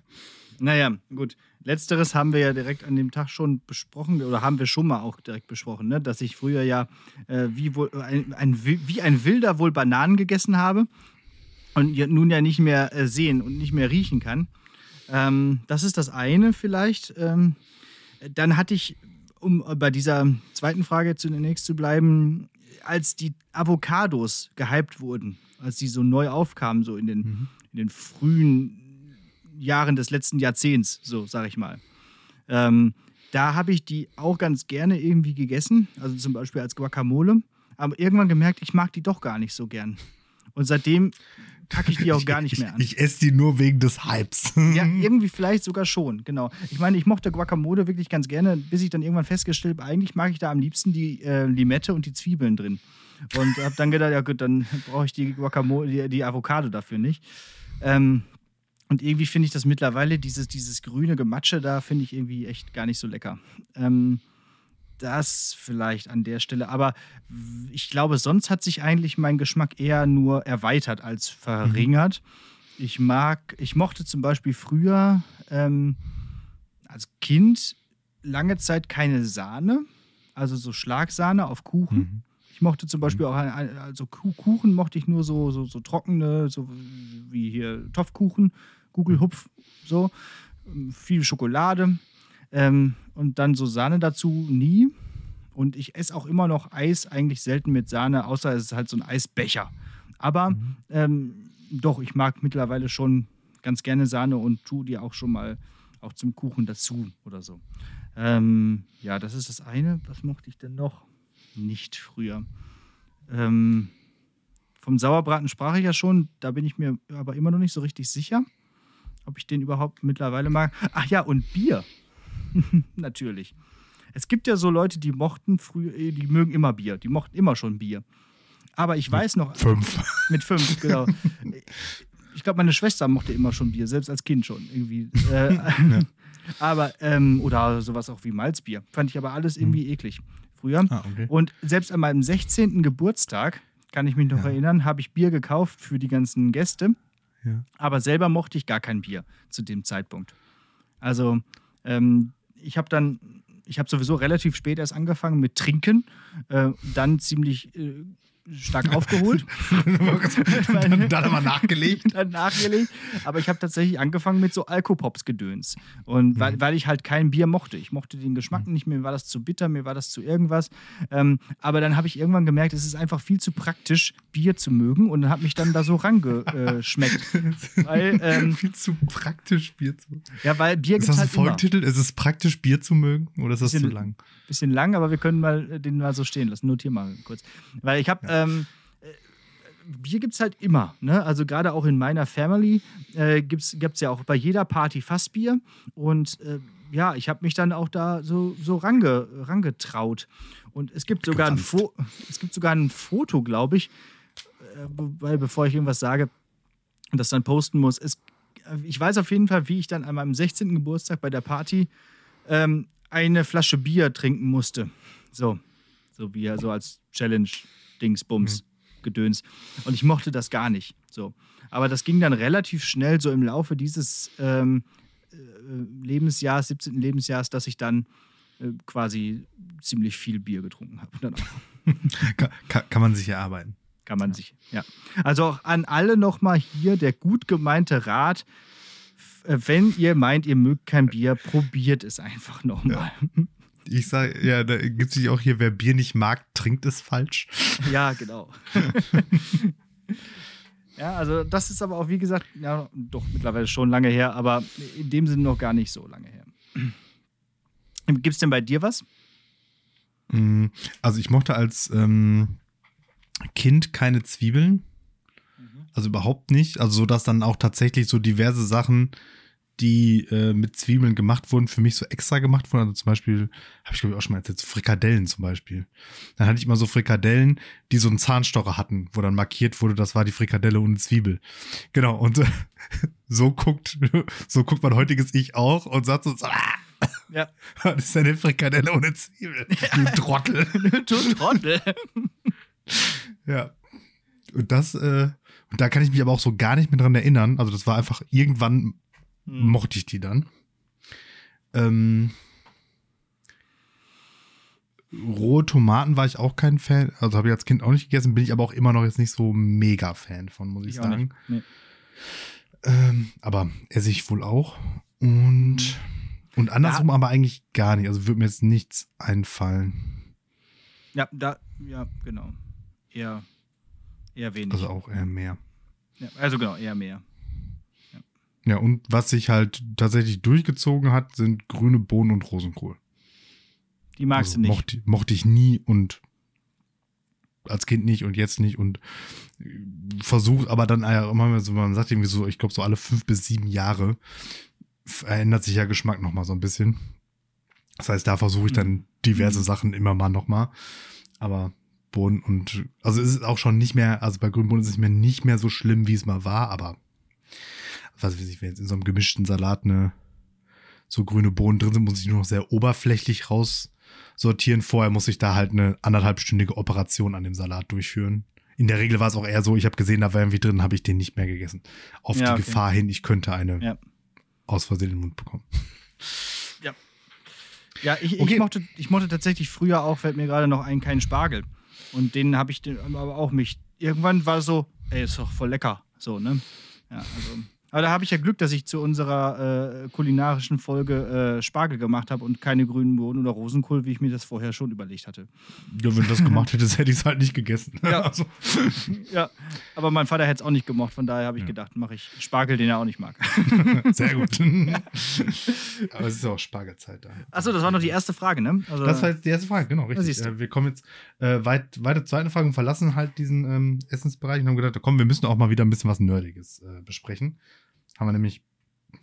Naja, gut. Letzteres haben wir ja direkt an dem Tag schon besprochen oder haben wir schon mal auch direkt besprochen, ne? dass ich früher ja äh, wie, wohl, ein, ein, wie ein Wilder wohl Bananen gegessen habe und nun ja nicht mehr äh, sehen und nicht mehr riechen kann. Ähm, das ist das eine vielleicht. Ähm, dann hatte ich, um bei dieser zweiten Frage zunächst zu bleiben, als die Avocados gehypt wurden, als die so neu aufkamen, so in den mhm in den frühen Jahren des letzten Jahrzehnts, so sage ich mal. Ähm, da habe ich die auch ganz gerne irgendwie gegessen, also zum Beispiel als Guacamole. Aber irgendwann gemerkt, ich mag die doch gar nicht so gern. Und seitdem packe ich die auch gar nicht mehr an. Ich, ich, esse die nur wegen des Hypes. ja, irgendwie vielleicht sogar schon, genau. Ich meine, ich mochte Guacamole wirklich ganz gerne, bis ich dann irgendwann festgestellt habe, eigentlich mag ich da am liebsten die äh, Limette und die Zwiebeln drin. Und habe dann gedacht, ja gut, dann brauche ich die Guacamole, die, die Avocado dafür nicht. Ähm, und irgendwie finde ich das mittlerweile, dieses, dieses grüne Gematsche da, finde ich irgendwie echt gar nicht so lecker. Ähm, das vielleicht an der Stelle. Aber ich glaube, sonst hat sich eigentlich mein Geschmack eher nur erweitert als verringert. Mhm. Ich mag, ich mochte zum Beispiel früher ähm, als Kind lange Zeit keine Sahne, also so Schlagsahne auf Kuchen. Mhm. Ich mochte zum Beispiel mhm. auch, also Kuchen mochte ich nur so, so, so trockene, so wie hier Topfkuchen, Gugelhupf, so. Viel Schokolade ähm, und dann so Sahne dazu nie. Und ich esse auch immer noch Eis, eigentlich selten mit Sahne, außer es ist halt so ein Eisbecher. Aber mhm. ähm, doch, ich mag mittlerweile schon ganz gerne Sahne und tue die auch schon mal auch zum Kuchen dazu oder so. Ähm, ja, das ist das eine. Was mochte ich denn noch? nicht früher. Ähm, vom Sauerbraten sprach ich ja schon, da bin ich mir aber immer noch nicht so richtig sicher, ob ich den überhaupt mittlerweile mag. Ach ja, und Bier. Natürlich. Es gibt ja so Leute, die mochten früher, äh, die mögen immer Bier, die mochten immer schon Bier. Aber ich weiß noch. Mit fünf. Mit fünf, genau. Ich glaube, meine Schwester mochte immer schon Bier, selbst als Kind schon. Irgendwie. Äh, ja. Aber, ähm, oder sowas auch wie Malzbier. Fand ich aber alles irgendwie mhm. eklig früher. Ah, okay. Und selbst an meinem 16. Geburtstag, kann ich mich noch ja. erinnern, habe ich Bier gekauft für die ganzen Gäste. Ja. Aber selber mochte ich gar kein Bier zu dem Zeitpunkt. Also ähm, ich habe dann, ich habe sowieso relativ spät erst angefangen mit Trinken, äh, dann ziemlich äh, stark aufgeholt. dann, dann aber nachgelegt. dann nachgelegt. Aber ich habe tatsächlich angefangen mit so Alkopops-Gedöns. Und weil, mhm. weil ich halt kein Bier mochte. Ich mochte den Geschmack mhm. nicht, mir war das zu bitter, mir war das zu irgendwas. Ähm, aber dann habe ich irgendwann gemerkt, es ist einfach viel zu praktisch, Bier zu mögen und habe mich dann da so rangeschmeckt. weil, ähm, viel zu praktisch, Bier zu mögen. Ja, weil Bier gibt halt. Ist das ein Folgetitel? Ist es praktisch, Bier zu mögen? Oder ist das bisschen, zu lang? Bisschen lang, aber wir können mal den mal so stehen lassen. Notier mal kurz. Weil ich habe. Ja ähm, äh, Bier gibt es halt immer. Ne? Also gerade auch in meiner Family äh, gibt es ja auch bei jeder Party Fassbier. Und äh, ja, ich habe mich dann auch da so, so range, rangetraut. Und es gibt, sogar ein es gibt sogar ein Foto, glaube ich, äh, weil bevor ich irgendwas sage und das dann posten muss, es, ich weiß auf jeden Fall, wie ich dann an meinem 16. Geburtstag bei der Party ähm, eine Flasche Bier trinken musste. So, so wie so als Challenge Dingsbums, mhm. Gedöns. Und ich mochte das gar nicht. So. Aber das ging dann relativ schnell so im Laufe dieses ähm, äh, Lebensjahres, 17. Lebensjahres, dass ich dann äh, quasi ziemlich viel Bier getrunken habe. kann, kann, kann, man sich erarbeiten. Kann man ja. sich, ja. Also auch an alle nochmal hier der gut gemeinte Rat. Äh, wenn ihr meint, ihr mögt kein Bier, probiert es einfach nochmal. Ja. Ich sage, ja, da gibt es auch hier, wer Bier nicht mag, trinkt es falsch. Ja, genau. ja, also das ist aber auch, wie gesagt, ja, doch mittlerweile schon lange her, aber in dem Sinne noch gar nicht so lange her. Gibt es denn bei dir was? Mm, also ich mochte als ähm, Kind keine Zwiebeln. Mhm. Also überhaupt nicht. Also so, dass dann auch tatsächlich so diverse Sachen, die äh, mit Zwiebeln gemacht wurden, für mich so extra gemacht wurden. Also zum Beispiel, habe ich glaube ich auch schon mal erzählt, Frikadellen zum Beispiel. Dann hatte ich immer so Frikadellen, die so einen Zahnstocher hatten, wo dann markiert wurde, das war die Frikadelle ohne Zwiebel. Genau, und äh, so guckt, so guckt mein heutiges Ich auch und sagt so, ah, Ja. das ist eine Frikadelle ohne Zwiebel. Du Trottel. du Trottel. Ja. Und das, äh, und da kann ich mich aber auch so gar nicht mehr dran erinnern. Also das war einfach, irgendwann Hm. mochte ich die dann. Ähm, rohe Tomaten war ich auch kein Fan. Also habe ich als Kind auch nicht gegessen, bin ich aber auch immer noch jetzt nicht so mega Fan von, muss ich, Ich sagen. Nee. Ähm, aber esse ich wohl auch. Und, und andersrum aber eigentlich gar nicht. Also würde mir jetzt nichts einfallen. Ja, da, ja, genau. Eher, eher wenig. Also auch eher mehr. ja, also genau, eher mehr. Ja, und was sich halt tatsächlich durchgezogen hat, sind grüne Bohnen und Rosenkohl. Die magst also du nicht. Mochte, mochte ich nie und als Kind nicht und jetzt nicht und versucht, aber dann äh, immer so, man sagt irgendwie so, ich glaube so alle fünf bis sieben Jahre verändert sich ja Geschmack nochmal so ein bisschen. Das heißt, da versuche ich dann diverse Mhm. Sachen immer mal nochmal. Aber Bohnen und, also es ist auch schon nicht mehr, also bei grünen Bohnen ist es mir nicht mehr so schlimm, wie es mal war, aber was weiß ich, wenn jetzt in so einem gemischten Salat eine so grüne Bohnen drin sind, muss ich nur noch sehr oberflächlich raussortieren. Vorher muss ich da halt eine anderthalbstündige Operation an dem Salat durchführen. In der Regel war es auch eher so, ich habe gesehen, da war irgendwie drin, habe ich den nicht mehr gegessen. Auf Ja, die okay. Gefahr hin, ich könnte eine Ja. aus Versehen in den Mund bekommen. Ja, ich, Okay. ich, mochte, ich mochte tatsächlich früher auch, fällt mir gerade noch ein, keinen Spargel. Und den habe ich den, aber auch mich. Irgendwann war es so, ey, ist doch voll lecker. So, ne? Ja, also. Aber da habe ich ja Glück, dass ich zu unserer äh, kulinarischen Folge äh, Spargel gemacht habe und keine grünen Bohnen oder Rosenkohl, wie ich mir das vorher schon überlegt hatte. Ja, wenn du das gemacht hättest, hätte ich es halt nicht gegessen. Ja. Also, Ja, aber mein Vater hätte es auch nicht gemocht, von daher habe ich Ja. gedacht, mache ich Spargel, den er auch nicht mag. sehr gut. Aber es ist ja auch Spargelzeit da. Achso, das war noch die erste Frage, ne? Also, Das war jetzt die erste Frage, genau, richtig. Äh, wir kommen jetzt äh, weit, weiter zur zweiten Frage und verlassen halt diesen ähm, Essensbereich und haben gedacht, komm, wir müssen auch mal wieder ein bisschen was Nerdiges äh, besprechen. Haben wir nämlich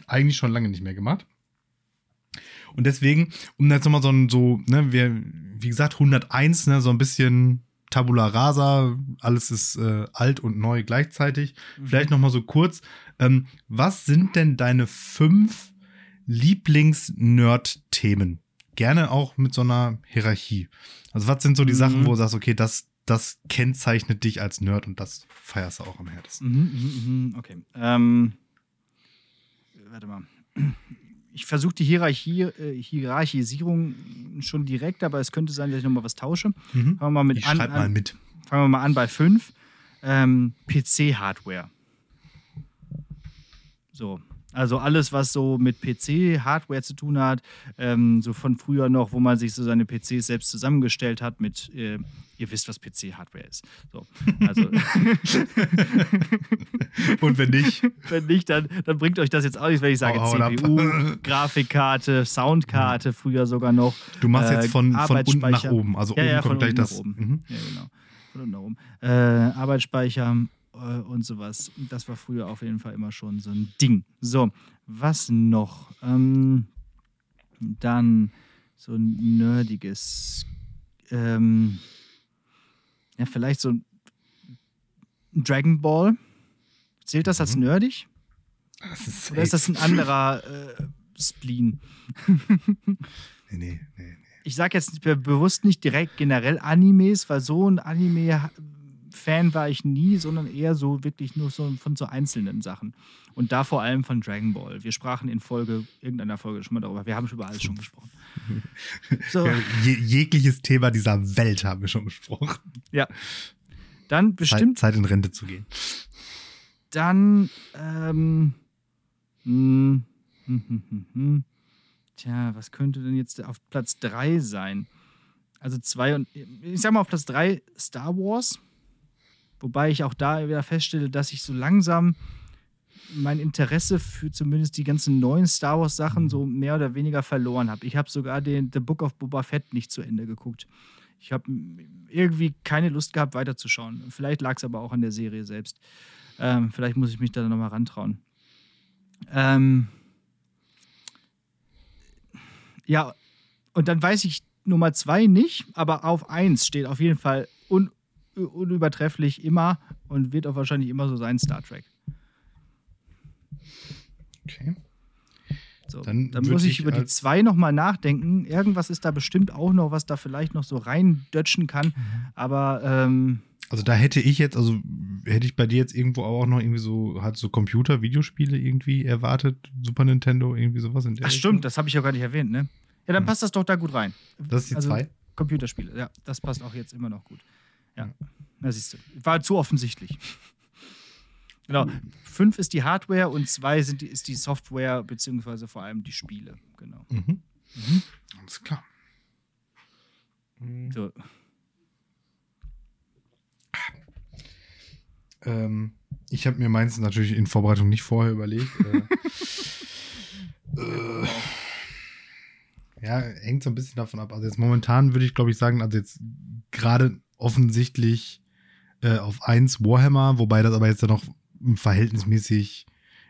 eigentlich schon lange nicht mehr gemacht. Und deswegen, um jetzt nochmal so ein, so, ne, wir, wie gesagt, 101, ne, so ein bisschen Tabula Rasa, alles ist äh, alt und neu gleichzeitig. Mhm. Vielleicht nochmal so kurz, ähm, was sind denn deine fünf Lieblings-Nerd-Themen? Gerne auch mit so einer Hierarchie. Also was sind so die Mhm. Sachen, wo du sagst, okay, das, das kennzeichnet dich als Nerd und das feierst du auch am härtesten. Mhm, mhm, mhm, okay. Ähm, warte mal. Ich versuche die Hierarchie, äh, Hierarchisierung schon direkt, aber es könnte sein, dass ich nochmal was tausche. Mhm. Fangen wir mal mit Ich an, schreib mal mit. fangen wir mal an bei 5. Ähm, PC-Hardware. So. Also alles, was so mit PC-Hardware zu tun hat, ähm, so von früher noch, wo man sich so seine PCs selbst zusammengestellt hat mit, äh, ihr wisst, was PC-Hardware ist. So. Also, Und wenn nicht, wenn nicht, dann, dann bringt euch das jetzt auch nicht, wenn ich sage ab. CPU, Grafikkarte, Soundkarte, früher sogar noch. du machst Äh, jetzt von, von unten nach oben. Also Ja, oben ja, kommt gleich das. Mhm. Ja, genau. Von unten nach oben. Äh, Arbeitsspeicher äh, und sowas. Das war früher auf jeden Fall immer schon so ein Ding. So, was noch? Ähm, dann so ein nerdiges. Ähm, ja, vielleicht so ein Dragon Ball. Zählt das als Mhm. nerdig? Das ist Oder ist das ein anderer äh, Spleen? Nee, nee, nee. ich sage jetzt be- bewusst nicht direkt generell Animes, weil so ein Anime-Fan war ich nie, sondern eher so wirklich nur so von so einzelnen Sachen. Und da vor allem von Dragon Ball. Wir sprachen in Folge, irgendeiner Folge schon mal darüber. Wir haben schon über alles schon gesprochen. So, Ja, je, jegliches Thema dieser Welt haben wir schon besprochen. ja. Dann bestimmt, Zeit, Zeit in Rente zu gehen. dann, ähm, hm, hm, hm, hm, hm. Tja, was könnte denn jetzt auf Platz 3 sein? Also zwei und ich sag mal auf Platz 3 Star Wars. Wobei ich auch da wieder feststelle, dass ich so langsam mein Interesse für zumindest die ganzen neuen Star Wars Sachen so mehr oder weniger verloren habe. Ich habe sogar den The Book of Boba Fett nicht zu Ende geguckt. Ich habe irgendwie keine Lust gehabt, weiterzuschauen. Vielleicht lag es aber auch an der Serie selbst. Ähm, vielleicht muss ich mich da nochmal rantrauen. Ähm, ja, und dann weiß ich Nummer zwei nicht, aber auf eins steht auf jeden Fall un unübertrefflich immer und wird auch wahrscheinlich immer so sein Star Trek. Okay. So, dann, dann muss ich, ich über die zwei nochmal nachdenken. Irgendwas ist da bestimmt auch noch, was da vielleicht noch so reindötschen kann. Mhm. Aber ähm, also da hätte ich jetzt, also hätte ich bei dir jetzt irgendwo auch noch irgendwie so, halt so Computer, Videospiele irgendwie erwartet, Super Nintendo, irgendwie sowas in der Ach Richtung? stimmt, das habe ich ja gar nicht erwähnt, ne? Ja, dann hm. passt das doch da gut rein. Das ist die also, zwei? Computerspiele, ja, das passt auch jetzt immer noch gut. Ja, na siehst du, war zu offensichtlich. Genau. Fünf ist die Hardware und zwei sind die, ist die Software, beziehungsweise vor allem die Spiele. Genau. Mhm. Mhm. Alles klar. So. Ähm, ich habe mir meins natürlich in Vorbereitung nicht vorher überlegt. äh, äh, ja, hängt so ein bisschen davon ab. Also jetzt momentan würde ich, glaube ich, sagen, also jetzt gerade offensichtlich äh, auf 1 Warhammer, wobei das aber jetzt ja noch ein verhältnismäßig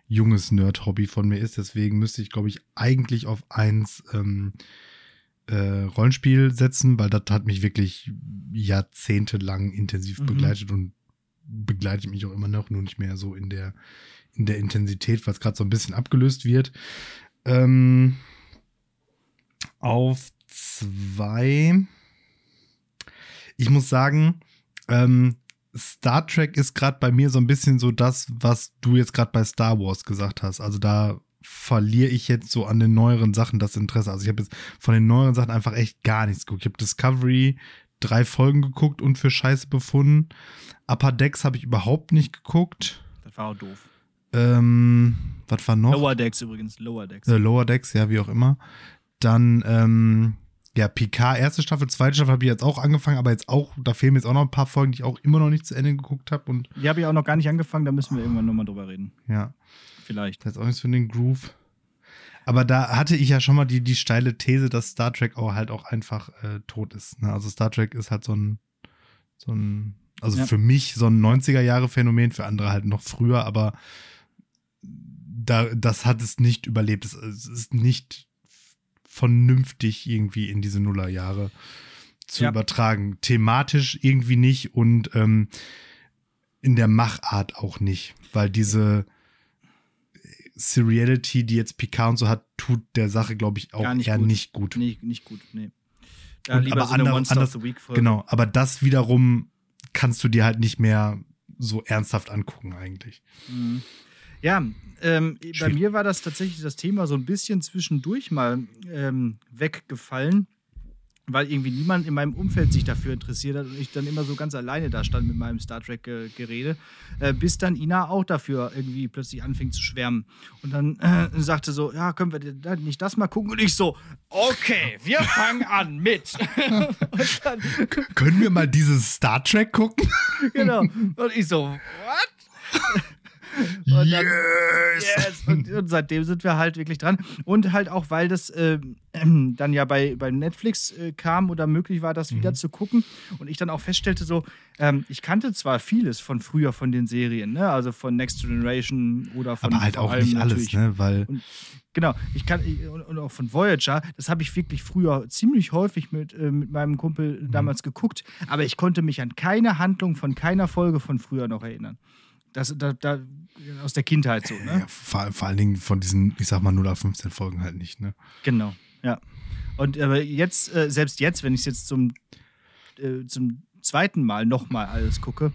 junges Nerd-Hobby von mir ist. Deswegen müsste ich, glaube ich, eigentlich auf 1 ähm, äh, Rollenspiel setzen, weil das hat mich wirklich jahrzehntelang intensiv mhm. begleitet und begleitet mich auch immer noch, nur nicht mehr so in der, in der Intensität, weil es gerade so ein bisschen abgelöst wird. Ähm, auf zwei. Ich muss sagen, ähm, Star Trek ist gerade bei mir so ein bisschen so das, was du jetzt gerade bei Star Wars gesagt hast. Also da verliere ich jetzt so an den neueren Sachen das Interesse. Also ich habe jetzt von den neueren Sachen einfach echt gar nichts geguckt. Ich habe Discovery drei Folgen geguckt und für Scheiße befunden. Upper Decks habe ich überhaupt nicht geguckt. Das war auch doof. Ähm, was war noch? Lower Decks übrigens, Lower Decks. Äh, Lower Decks, ja, wie auch immer. Dann, ähm, ja, Picard, erste Staffel, zweite Staffel habe ich jetzt auch angefangen, aber jetzt auch, da fehlen mir jetzt auch noch ein paar Folgen, die ich auch immer noch nicht zu Ende geguckt habe. die habe ich auch noch gar nicht angefangen, da müssen wir irgendwann nochmal drüber reden. Ja. Vielleicht. Das ist auch nichts für den Groove. Aber da hatte ich ja schon mal die, die steile These, dass Star Trek auch halt auch einfach äh, tot ist. Ne? Also Star Trek ist halt so ein, so ein, also ja. für mich so ein 90er-Jahre-Phänomen, für andere halt noch früher, aber da, das hat es nicht überlebt. Es, es ist nicht vernünftig irgendwie in diese Nullerjahre zu ja. übertragen. Thematisch irgendwie nicht und ähm, in der Machart auch nicht, weil diese Seriality, die jetzt Picard und so hat, tut der Sache, glaube ich, auch nicht eher gut. nicht gut. Nee, nicht gut, nee. Ja, und, aber so anders, Folge. Genau, aber das wiederum kannst du dir halt nicht mehr so ernsthaft angucken eigentlich. Mhm. Ja, ähm, bei mir war das tatsächlich das Thema so ein bisschen zwischendurch mal ähm, weggefallen weil irgendwie niemand in meinem Umfeld sich dafür interessiert hat und ich dann immer so ganz alleine da stand mit meinem Star Trek-Gerede, äh, bis dann Ina auch dafür irgendwie plötzlich anfing zu schwärmen und dann äh, sagte so, ja, können wir nicht das mal gucken und ich so, okay, wir fangen an mit. können wir mal dieses Star Trek gucken? genau. Und ich so, what? Und dann, yes! yes! Und, und, seitdem sind wir halt wirklich dran. Und halt auch, weil das äh, dann ja bei, bei Netflix äh, kam oder möglich war, das mhm. wieder zu gucken. Und ich dann auch feststellte, so, ähm, ich kannte zwar vieles von früher von den Serien, ne? also von Next Generation oder von. Aber halt auch nicht alles, ne? Weil. Und, genau, ich kann, und auch von Voyager, das habe ich wirklich früher ziemlich häufig mit, äh, mit meinem Kumpel mhm. damals geguckt, aber ich konnte mich an keine Handlung von keiner Folge von früher noch erinnern. Das, da, da, aus der Kindheit so, ne? Ja, vor, vor, allen Dingen von diesen, ich sag mal, 0 auf 15 Folgen halt nicht, ne? Genau, ja. Und aber jetzt, äh, selbst jetzt, wenn ich es jetzt zum, äh, zum zweiten Mal nochmal alles gucke,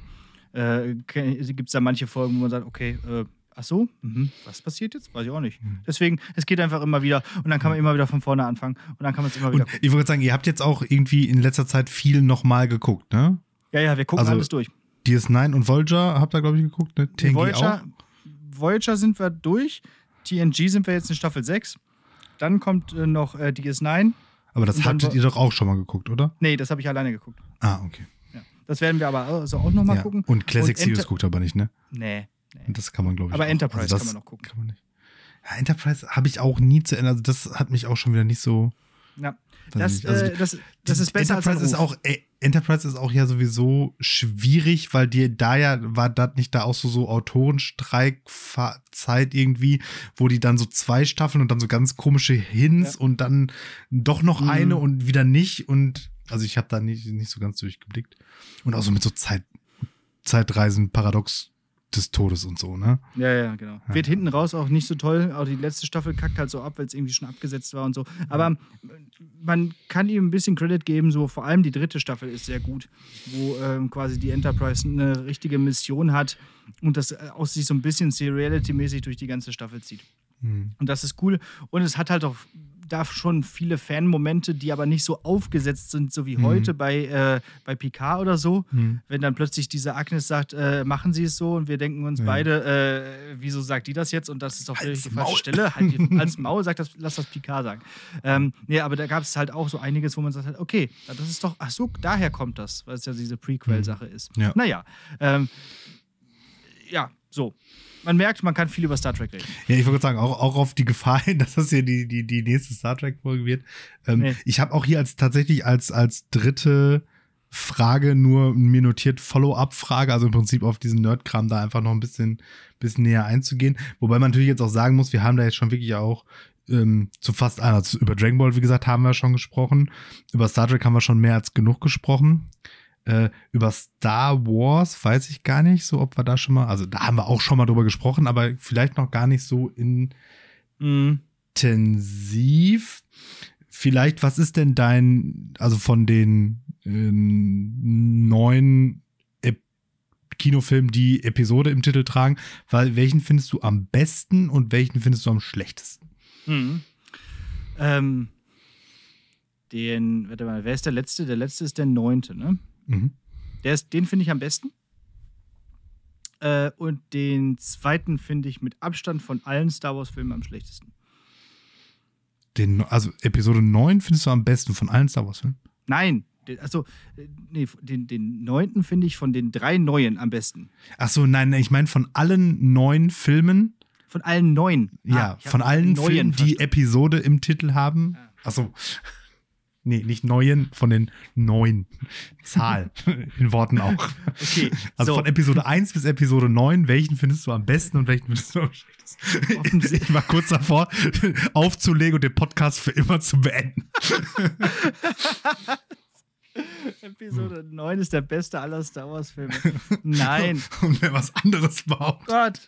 äh, gibt es da manche Folgen, wo man sagt, okay, äh, ach so, mhm. was passiert jetzt? Weiß ich auch nicht. Mhm. Deswegen, es geht einfach immer wieder und dann kann man immer wieder von vorne anfangen und dann kann man es immer wieder und gucken. Ich würde sagen, ihr habt jetzt auch irgendwie in letzter Zeit viel nochmal geguckt, ne? Ja, ja, wir gucken also, alles durch. DS9 und Voyager habt ihr, glaube ich, geguckt, ne? TNG Voyager, auch? Voyager sind wir durch. TNG sind wir jetzt in Staffel 6. Dann kommt äh, noch äh, DS9. Aber das hattet ihr doch auch schon mal geguckt, oder? Nee, das habe ich alleine geguckt. Ah, okay. Ja. Das werden wir aber also auch nochmal ja. gucken. Und Classic und Series guckt aber nicht, ne? Nee. nee. Das kann man, glaube ich. Aber auch. Enterprise also kann man noch gucken. Kann man nicht. Ja, Enterprise habe ich auch nie zu Ende. Also, das hat mich auch schon wieder nicht so. Ja. Das, also, äh, das, das ist besser Enterprise als ist auch e Enterprise ist auch ja sowieso schwierig, weil dir da ja, war das nicht da auch so, so Autorenstreikzeit irgendwie, wo die dann so zwei Staffeln und dann so ganz komische Hints ja. und dann doch noch mhm. eine und wieder nicht und also ich habe da nicht, nicht so ganz durchgeblickt. Und auch so mit so Zeit, Zeitreisen, Paradox des Todes und so, ne? Ja, ja, genau. Ja. Wird hinten raus auch nicht so toll. Auch die letzte Staffel kackt halt so ab, weil es irgendwie schon abgesetzt war und so. Aber man kann ihm ein bisschen Credit geben, so vor allem die dritte Staffel ist sehr gut, wo ähm, quasi die Enterprise eine richtige Mission hat und das äh, aus sich so ein bisschen Seriality-mäßig durch die ganze Staffel zieht. Mhm. Und das ist cool. Und es hat halt auch da schon viele Fan-Momente, die aber nicht so aufgesetzt sind, so wie mhm. heute bei, äh, bei Picard oder so. Mhm. Wenn dann plötzlich diese Agnes sagt, äh, machen Sie es so und wir denken uns ja. beide, äh, wieso sagt die das jetzt und das ist doch die falsche Stelle. Halt als Maul sagt das, lass das Picard sagen. Ähm, nee, aber da gab es halt auch so einiges, wo man sagt, okay, das ist doch, ach so, daher kommt das, weil es ja diese Prequel-Sache mhm. ist. Ja. Naja, ähm, ja, so man merkt, man kann viel über Star Trek reden. Ja, ich wollte sagen, auch, auch auf die Gefahr hin, dass das hier die, die, die nächste Star Trek-Folge wird. Ähm, nee. Ich habe auch hier als tatsächlich als, als dritte Frage nur mir notiert Follow-up-Frage, also im Prinzip auf diesen Nerd-Kram da einfach noch ein bisschen, bisschen näher einzugehen. Wobei man natürlich jetzt auch sagen muss, wir haben da jetzt schon wirklich auch ähm, zu fast einer, also über Dragon Ball, wie gesagt, haben wir schon gesprochen. Über Star Trek haben wir schon mehr als genug gesprochen. Äh, über Star Wars weiß ich gar nicht so, ob wir da schon mal, also da haben wir auch schon mal drüber gesprochen, aber vielleicht noch gar nicht so in, intensiv. Vielleicht, was ist denn dein, also von den äh, neuen Kinofilmen, die Episode im Titel tragen, weil welchen findest du am besten und welchen findest du am schlechtesten? Mhm. Ähm, den, warte mal, wer ist der letzte? Der letzte ist der neunte, ne? Mhm. Der ist, den finde ich am besten. Äh, und den zweiten finde ich mit Abstand von allen Star Wars-Filmen am schlechtesten. Den, also Episode 9 findest du am besten von allen Star Wars-Filmen? Nein, also, nee, den, den neunten finde ich von den drei neuen am besten. Ach so, nein, ich meine von allen neun Filmen. Von allen neun. Ja, ah, von allen Filmen, die Episode im Titel haben. Ah. Ach so. Nee, nicht neuen, von den neun. Zahl in Worten auch. Okay. Also so. von Episode 1 bis Episode 9, welchen findest du am besten und welchen findest du am schlechtesten? Ich war kurz davor, aufzulegen und den Podcast für immer zu beenden. Episode 9 ist der beste aller Star Wars-Filme. Nein. Und wer was anderes behauptet. Gott.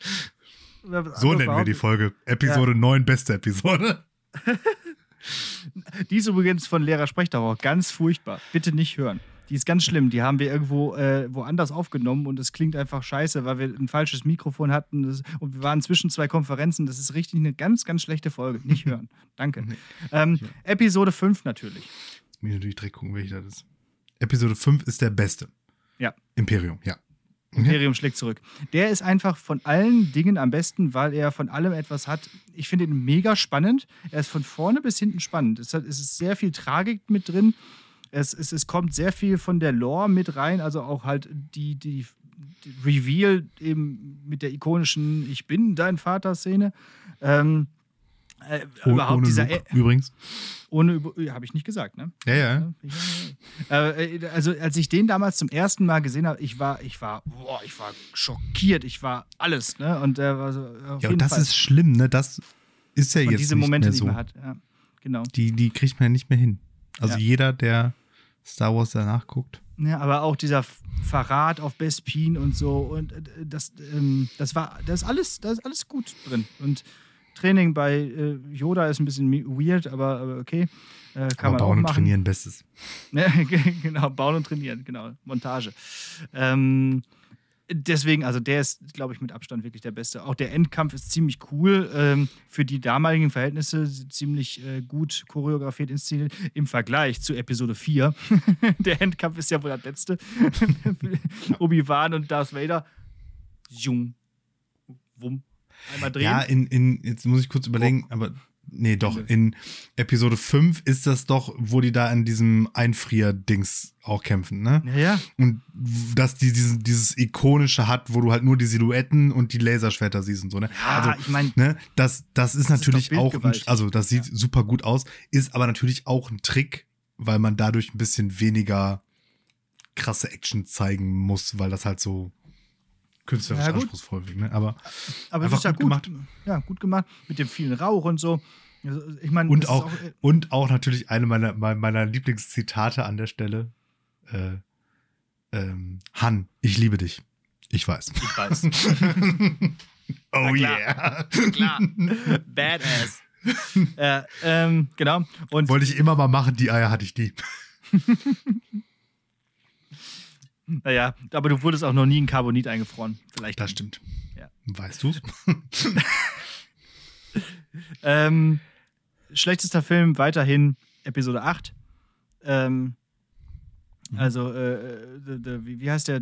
So nennen wir die Folge. Episode ja. 9, beste Episode. Die ist übrigens von Lehrer Sprechterror. Ganz furchtbar. Bitte nicht hören. Die ist ganz schlimm. Die haben wir irgendwo äh, woanders aufgenommen und es klingt einfach scheiße, weil wir ein falsches Mikrofon hatten das, und wir waren zwischen zwei Konferenzen. Das ist richtig eine ganz, ganz schlechte Folge. Nicht hören. Danke. Ähm, Episode 5 natürlich. Jetzt muss ich natürlich direkt gucken, welcher das ist. Episode 5 ist der beste. Ja. Imperium, ja. Imperium schlägt zurück. Der ist einfach von allen Dingen am besten, weil er von allem etwas hat. Ich finde ihn mega spannend. Er ist von vorne bis hinten spannend. Es, hat, es ist sehr viel Tragik mit drin. Es, es, es kommt sehr viel von der Lore mit rein, also auch halt die, die, die Reveal eben mit der ikonischen Ich bin dein Vater-Szene. Ähm, äh, oh, überhaupt ohne dieser Luke, übrigens. Ohne habe ich nicht gesagt, ne? Ja, ja. Äh, äh, also als ich den damals zum ersten Mal gesehen habe, ich war, ich war, boah, ich war schockiert, ich war alles, ne? Und äh, war so, ja, und das Fall. ist schlimm, ne? Das ist ja jetzt diese nicht Momente mehr so. nicht mehr hat. Ja, genau. Die, die kriegt man ja nicht mehr hin. Also ja. jeder, der Star Wars danach guckt. Ja, aber auch dieser Verrat auf Bespin und so und äh, das, ähm, das war, das ist alles, das ist alles gut drin und Training bei äh, Yoda ist ein bisschen weird, aber, aber okay. Äh, kann aber man bauen und trainieren, bestes. genau, bauen und trainieren, genau. Montage. Ähm, deswegen, also der ist, glaube ich, mit Abstand wirklich der beste. Auch der Endkampf ist ziemlich cool. Ähm, für die damaligen Verhältnisse ziemlich äh, gut choreografiert inszeniert im Vergleich zu Episode 4. der Endkampf ist ja wohl das letzte. Obi-Wan und Darth Vader. Jung. Wumm. Einmal drehen. Ja, in, in, jetzt muss ich kurz überlegen, oh. aber nee, doch, in Episode 5 ist das doch, wo die da in diesem Einfrier-Dings auch kämpfen, ne? Ja, ja. Und dass die dieses, dieses ikonische hat, wo du halt nur die Silhouetten und die Laserschwerter siehst und so, ne? Ja, also, ich meine, ne, das, das ist das natürlich ist auch, ein, also das sieht ja. super gut aus, ist aber natürlich auch ein Trick, weil man dadurch ein bisschen weniger krasse Action zeigen muss, weil das halt so künstlerisch Ja, anspruchsvoll. Ne? Aber Aber es ist ja gut gut. gemacht. Ja, gut gemacht. Mit dem vielen Rauch und so. Also, Ich meine, und auch, ist äh, und auch natürlich eine meiner, meiner Lieblingszitate an der Stelle. Äh, ähm, Han, ich liebe dich. Ich weiß. ich weiß. oh klar. yeah. Klar. Badass. äh, ähm, genau. Und Wollte ich immer mal machen, die Eier hatte ich die. naja, aber du wurdest auch noch nie in Carbonit eingefroren. Vielleicht. Das stimmt. Ja. Weißt du's? Ähm, schlechtester Film weiterhin Episode 8. Ähm, Mhm. also, äh, the, the, wie, heißt der?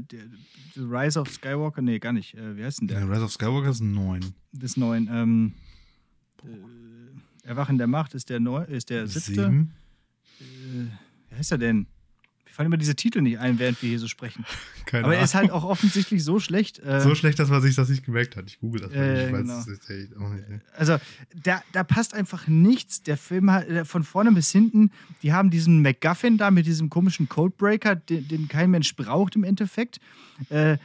The Rise of Skywalker? Nee, gar nicht. Äh, wie heißt denn der? Der Rise of Skywalker ist ein 9. Des neuen. Ähm, äh, Erwachen der Macht ist der, neu, ist der siebte. Sieben. Äh, wie heißt er denn? Mir fallen immer diese Titel nicht ein, während wir hier so sprechen. Keine Aber er ist halt auch offensichtlich so schlecht. Äh, so schlecht, dass man sich das nicht gemerkt hat. Ich google das mal. Äh, ich weiß genau. es echt auch nicht. ne? Also, da, da passt einfach nichts. Der Film hat äh, von vorne bis hinten, die haben diesen MacGuffin da mit diesem komischen Codebreaker, den, den kein Mensch braucht im Endeffekt. Äh,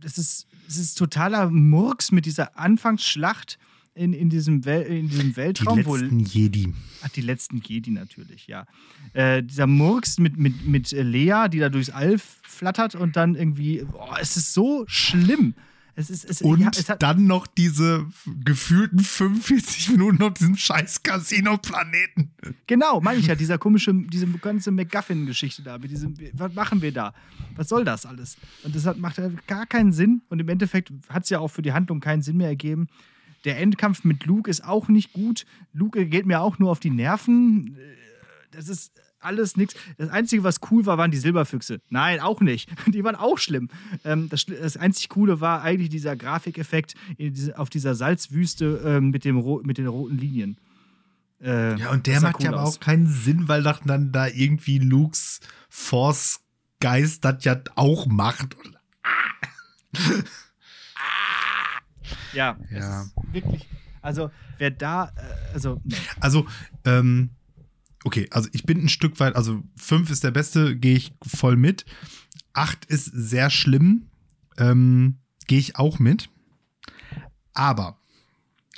das, ist, das ist totaler Murks mit dieser Anfangsschlacht in, in, diesem, Wel in diesem Die Weltraum. wo- letzten Jedi. Ach, die letzten Jedi natürlich, ja. Äh, dieser Murks mit, mit, mit Lea, die da durchs All flattert und dann irgendwie, boah, es ist so schlimm. Es ist, es, Und ja, dann noch diese gefühlten 45 Minuten auf diesem scheiß Casino-Planeten. Genau, meine ich ja, dieser komische, diese ganze MacGuffin-Geschichte da, mit diesem, was machen wir da? Was soll das alles? Und das hat, macht gar keinen Sinn und im Endeffekt hat es ja auch für die Handlung keinen Sinn mehr ergeben. Der Endkampf mit Luke ist auch nicht gut. Luke geht mir auch nur auf die Nerven. Äh, Das ist alles nichts. Das Einzige, was cool war, waren die Silberfüchse. Nein, auch nicht. Die waren auch schlimm. Ähm, das, das einzig Coole war eigentlich dieser Grafikeffekt diese, auf dieser Salzwüste ähm, mit, dem, mit den roten Linien. Äh, Ja, und der macht ja cool aber aus. auch keinen Sinn, weil dann da irgendwie Lukes Force-Geist das ja auch macht. Ja, Ja. Es ist wirklich. Also, wer da. Äh, also, nee. Also, ähm, okay, also ich bin ein Stück weit, also fünf ist der beste, gehe ich voll mit. Acht ist sehr schlimm, ähm, gehe ich auch mit. Aber,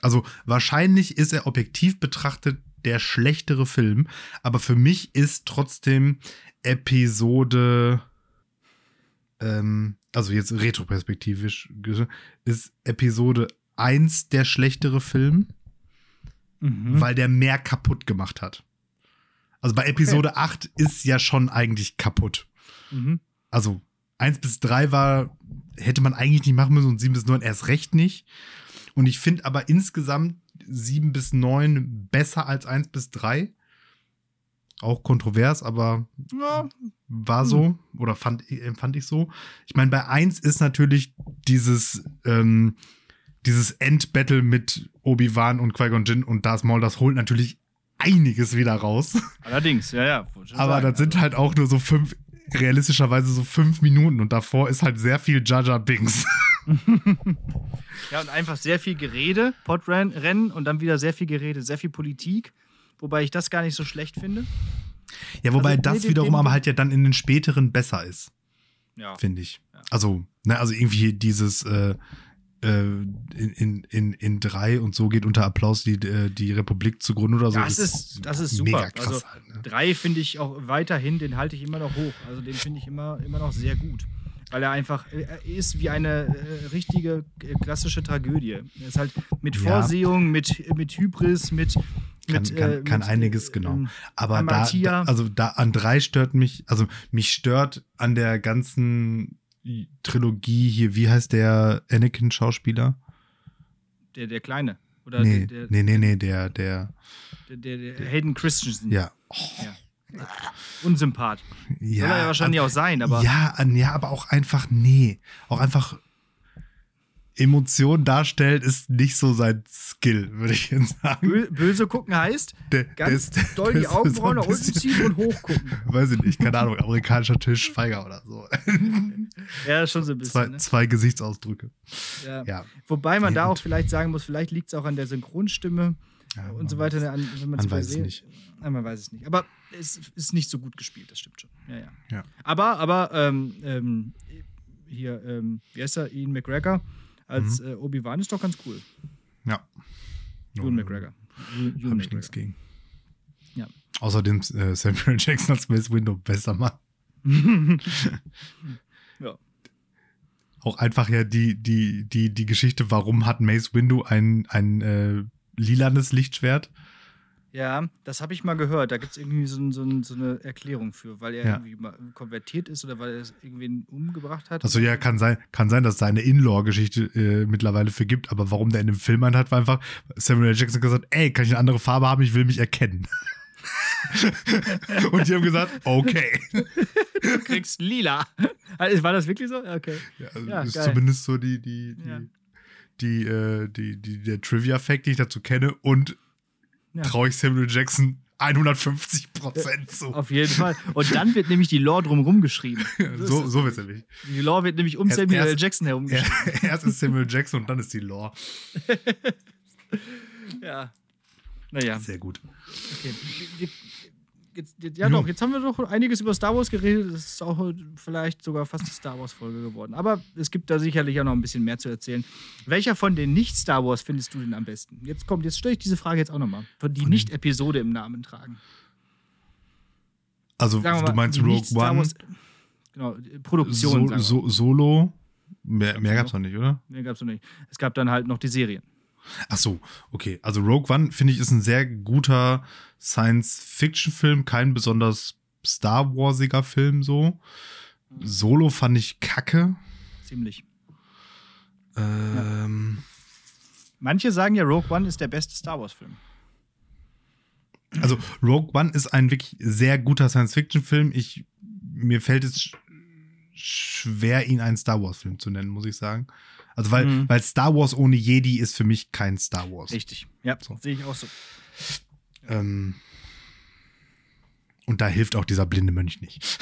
also wahrscheinlich ist er objektiv betrachtet der schlechtere Film, aber für mich ist trotzdem Episode, ähm, also jetzt retroperspektivisch, ist Episode 1 der schlechtere Film Mhm. weil der mehr kaputt gemacht hat. Also bei Episode 8 ist ja schon eigentlich kaputt. Mhm. Also 1 bis 3 war, hätte man eigentlich nicht machen müssen und 7 bis 9 erst recht nicht. Und ich finde aber insgesamt 7 bis 9 besser als 1 bis 3. Auch kontrovers, aber Ja, war so oder fand, empfand ich so. Ich meine, bei 1 ist natürlich dieses, ähm, dieses Endbattle mit Obi-Wan und Qui-Gon Jinn und Darth Maul, das holt natürlich einiges wieder raus. allerdings, ja, ja. Aber sagen. das sind halt auch nur so fünf, realistischerweise so fünf Minuten und davor ist halt sehr viel Jaja Bings. Ja, und einfach sehr viel Gerede, Podrennen und dann wieder sehr viel Gerede, sehr viel Politik. Wobei ich das gar nicht so schlecht finde. Ja, wobei Also, das nee, wiederum aber halt ja dann in den späteren besser ist, Ja. finde ich. Also, ne, also irgendwie dieses äh, äh, in, in, in, in drei und so geht unter Applaus die, äh, die Republik zugrunde oder so. Das ist, das ist super. Mega krass also, halt, ne? drei finde ich auch weiterhin, den halte ich immer noch hoch. Also den finde ich immer, immer noch sehr gut. Weil er einfach er ist wie eine äh, richtige äh, klassische Tragödie. Er ist halt mit Ja. Vorsehung, mit, mit Hybris, mit. Kann, mit, kann, äh, kann mit, einiges, äh, genau. ähm, Aber da, da, also da an drei stört mich, also mich stört an der ganzen Trilogie hier, wie heißt der Anakin-Schauspieler? Der, der Kleine. Oder Nee, der, der, nee, nee, nee, der, der, der, der, der Hayden Christensen. ja. Ja. Unsympath. ja Soll er ja wahrscheinlich aber- auch sein, aber. Ja, ja, aber auch einfach, nee. Auch einfach Emotionen darstellt, ist nicht so sein Skill, würde ich jetzt sagen. Bö böse gucken heißt, Der, ganz der ist- doll die so Augenbrauen nach unten ziehen und hochgucken. Weiß ich nicht, keine Ahnung, amerikanischer Tischfeiger oder so. Ja, schon so ein bisschen. zwei, ne? zwei Gesichtsausdrücke. Ja. Ja. Wobei man Nee, da auch vielleicht sagen muss, vielleicht liegt es auch an der Synchronstimme. Ja, und so weiter. Weiß, wenn man weiß es nicht. Nein, man weiß es nicht. Aber es ist nicht so gut gespielt, das stimmt schon. Ja, ja. ja. Aber, aber ähm, ähm, hier, ähm, wie heißt er? Ian McGregor als mhm. äh, Obi-Wan ist doch ganz cool. Ja. Ewan McGregor. Habe ich nichts gegen. Ja. Außerdem äh, Samuel Jackson als Mace Window besser macht. ja. Auch einfach ja die, die, die, die Geschichte, warum hat Mace Window ein, ein äh, lilanes Lichtschwert? Ja, das habe ich mal gehört. Da gibt es irgendwie so, so, so, eine Erklärung für, weil er ja. irgendwie konvertiert ist oder weil er es irgendwen umgebracht hat. Also ja, kann sein, kann sein, dass es da eine In-Law-Geschichte äh, mittlerweile für gibt, aber warum der in dem Film einen hat, war einfach, Samuel Jackson gesagt, ey, kann ich eine andere Farbe haben, ich will mich erkennen. Und die haben gesagt, okay. Du kriegst lila. Also, war das wirklich so? Okay. Ja, also ja, ist geil. zumindest so die, die, die, ja. Die, äh, die, die, der Trivia-Fact, den ich dazu kenne. Und ja. traue ich Samuel Jackson 150 Prozent zu. Auf jeden Fall. Und dann wird nämlich die Lore drumherum geschrieben. so so wird es nämlich. Die Lore wird nämlich um erst, Samuel erst, Jackson herum geschrieben. Erst ist Samuel Jackson und dann ist die Lore. ja. Naja. Sehr gut. Okay. Jetzt, ja, doch, jetzt haben wir doch einiges über Star Wars geredet. Das ist auch vielleicht sogar fast die Star Wars-Folge geworden. Aber es gibt da sicherlich auch noch ein bisschen mehr zu erzählen. Welcher von den Nicht-Star Wars findest du denn am besten? Jetzt kommt, jetzt stelle ich diese Frage jetzt auch nochmal. Von die Nicht-Episode im Namen tragen. Also, mal, du meinst Rogue One? genau, Produktion. So, so, Solo? Mehr, mehr gab es noch nicht, oder? Mehr gab es noch nicht. Es gab dann halt noch die Serien. Ach so, okay. Also Rogue One finde ich ist ein sehr guter Science-Fiction-Film, kein besonders Star Warsiger Film so. Solo fand ich kacke. Ziemlich. Ähm, ja. Manche sagen ja, Rogue One ist der beste Star Wars-Film. Also Rogue One ist ein wirklich sehr guter Science-Fiction-Film. Ich mir fällt es schwer, ihn einen Star Wars-Film zu nennen, muss ich sagen. Also weil, mhm. weil Star Wars ohne Jedi ist für mich kein Star Wars. Richtig, ja, so. sehe ich auch so. Ähm, und da hilft auch dieser blinde Mönch nicht.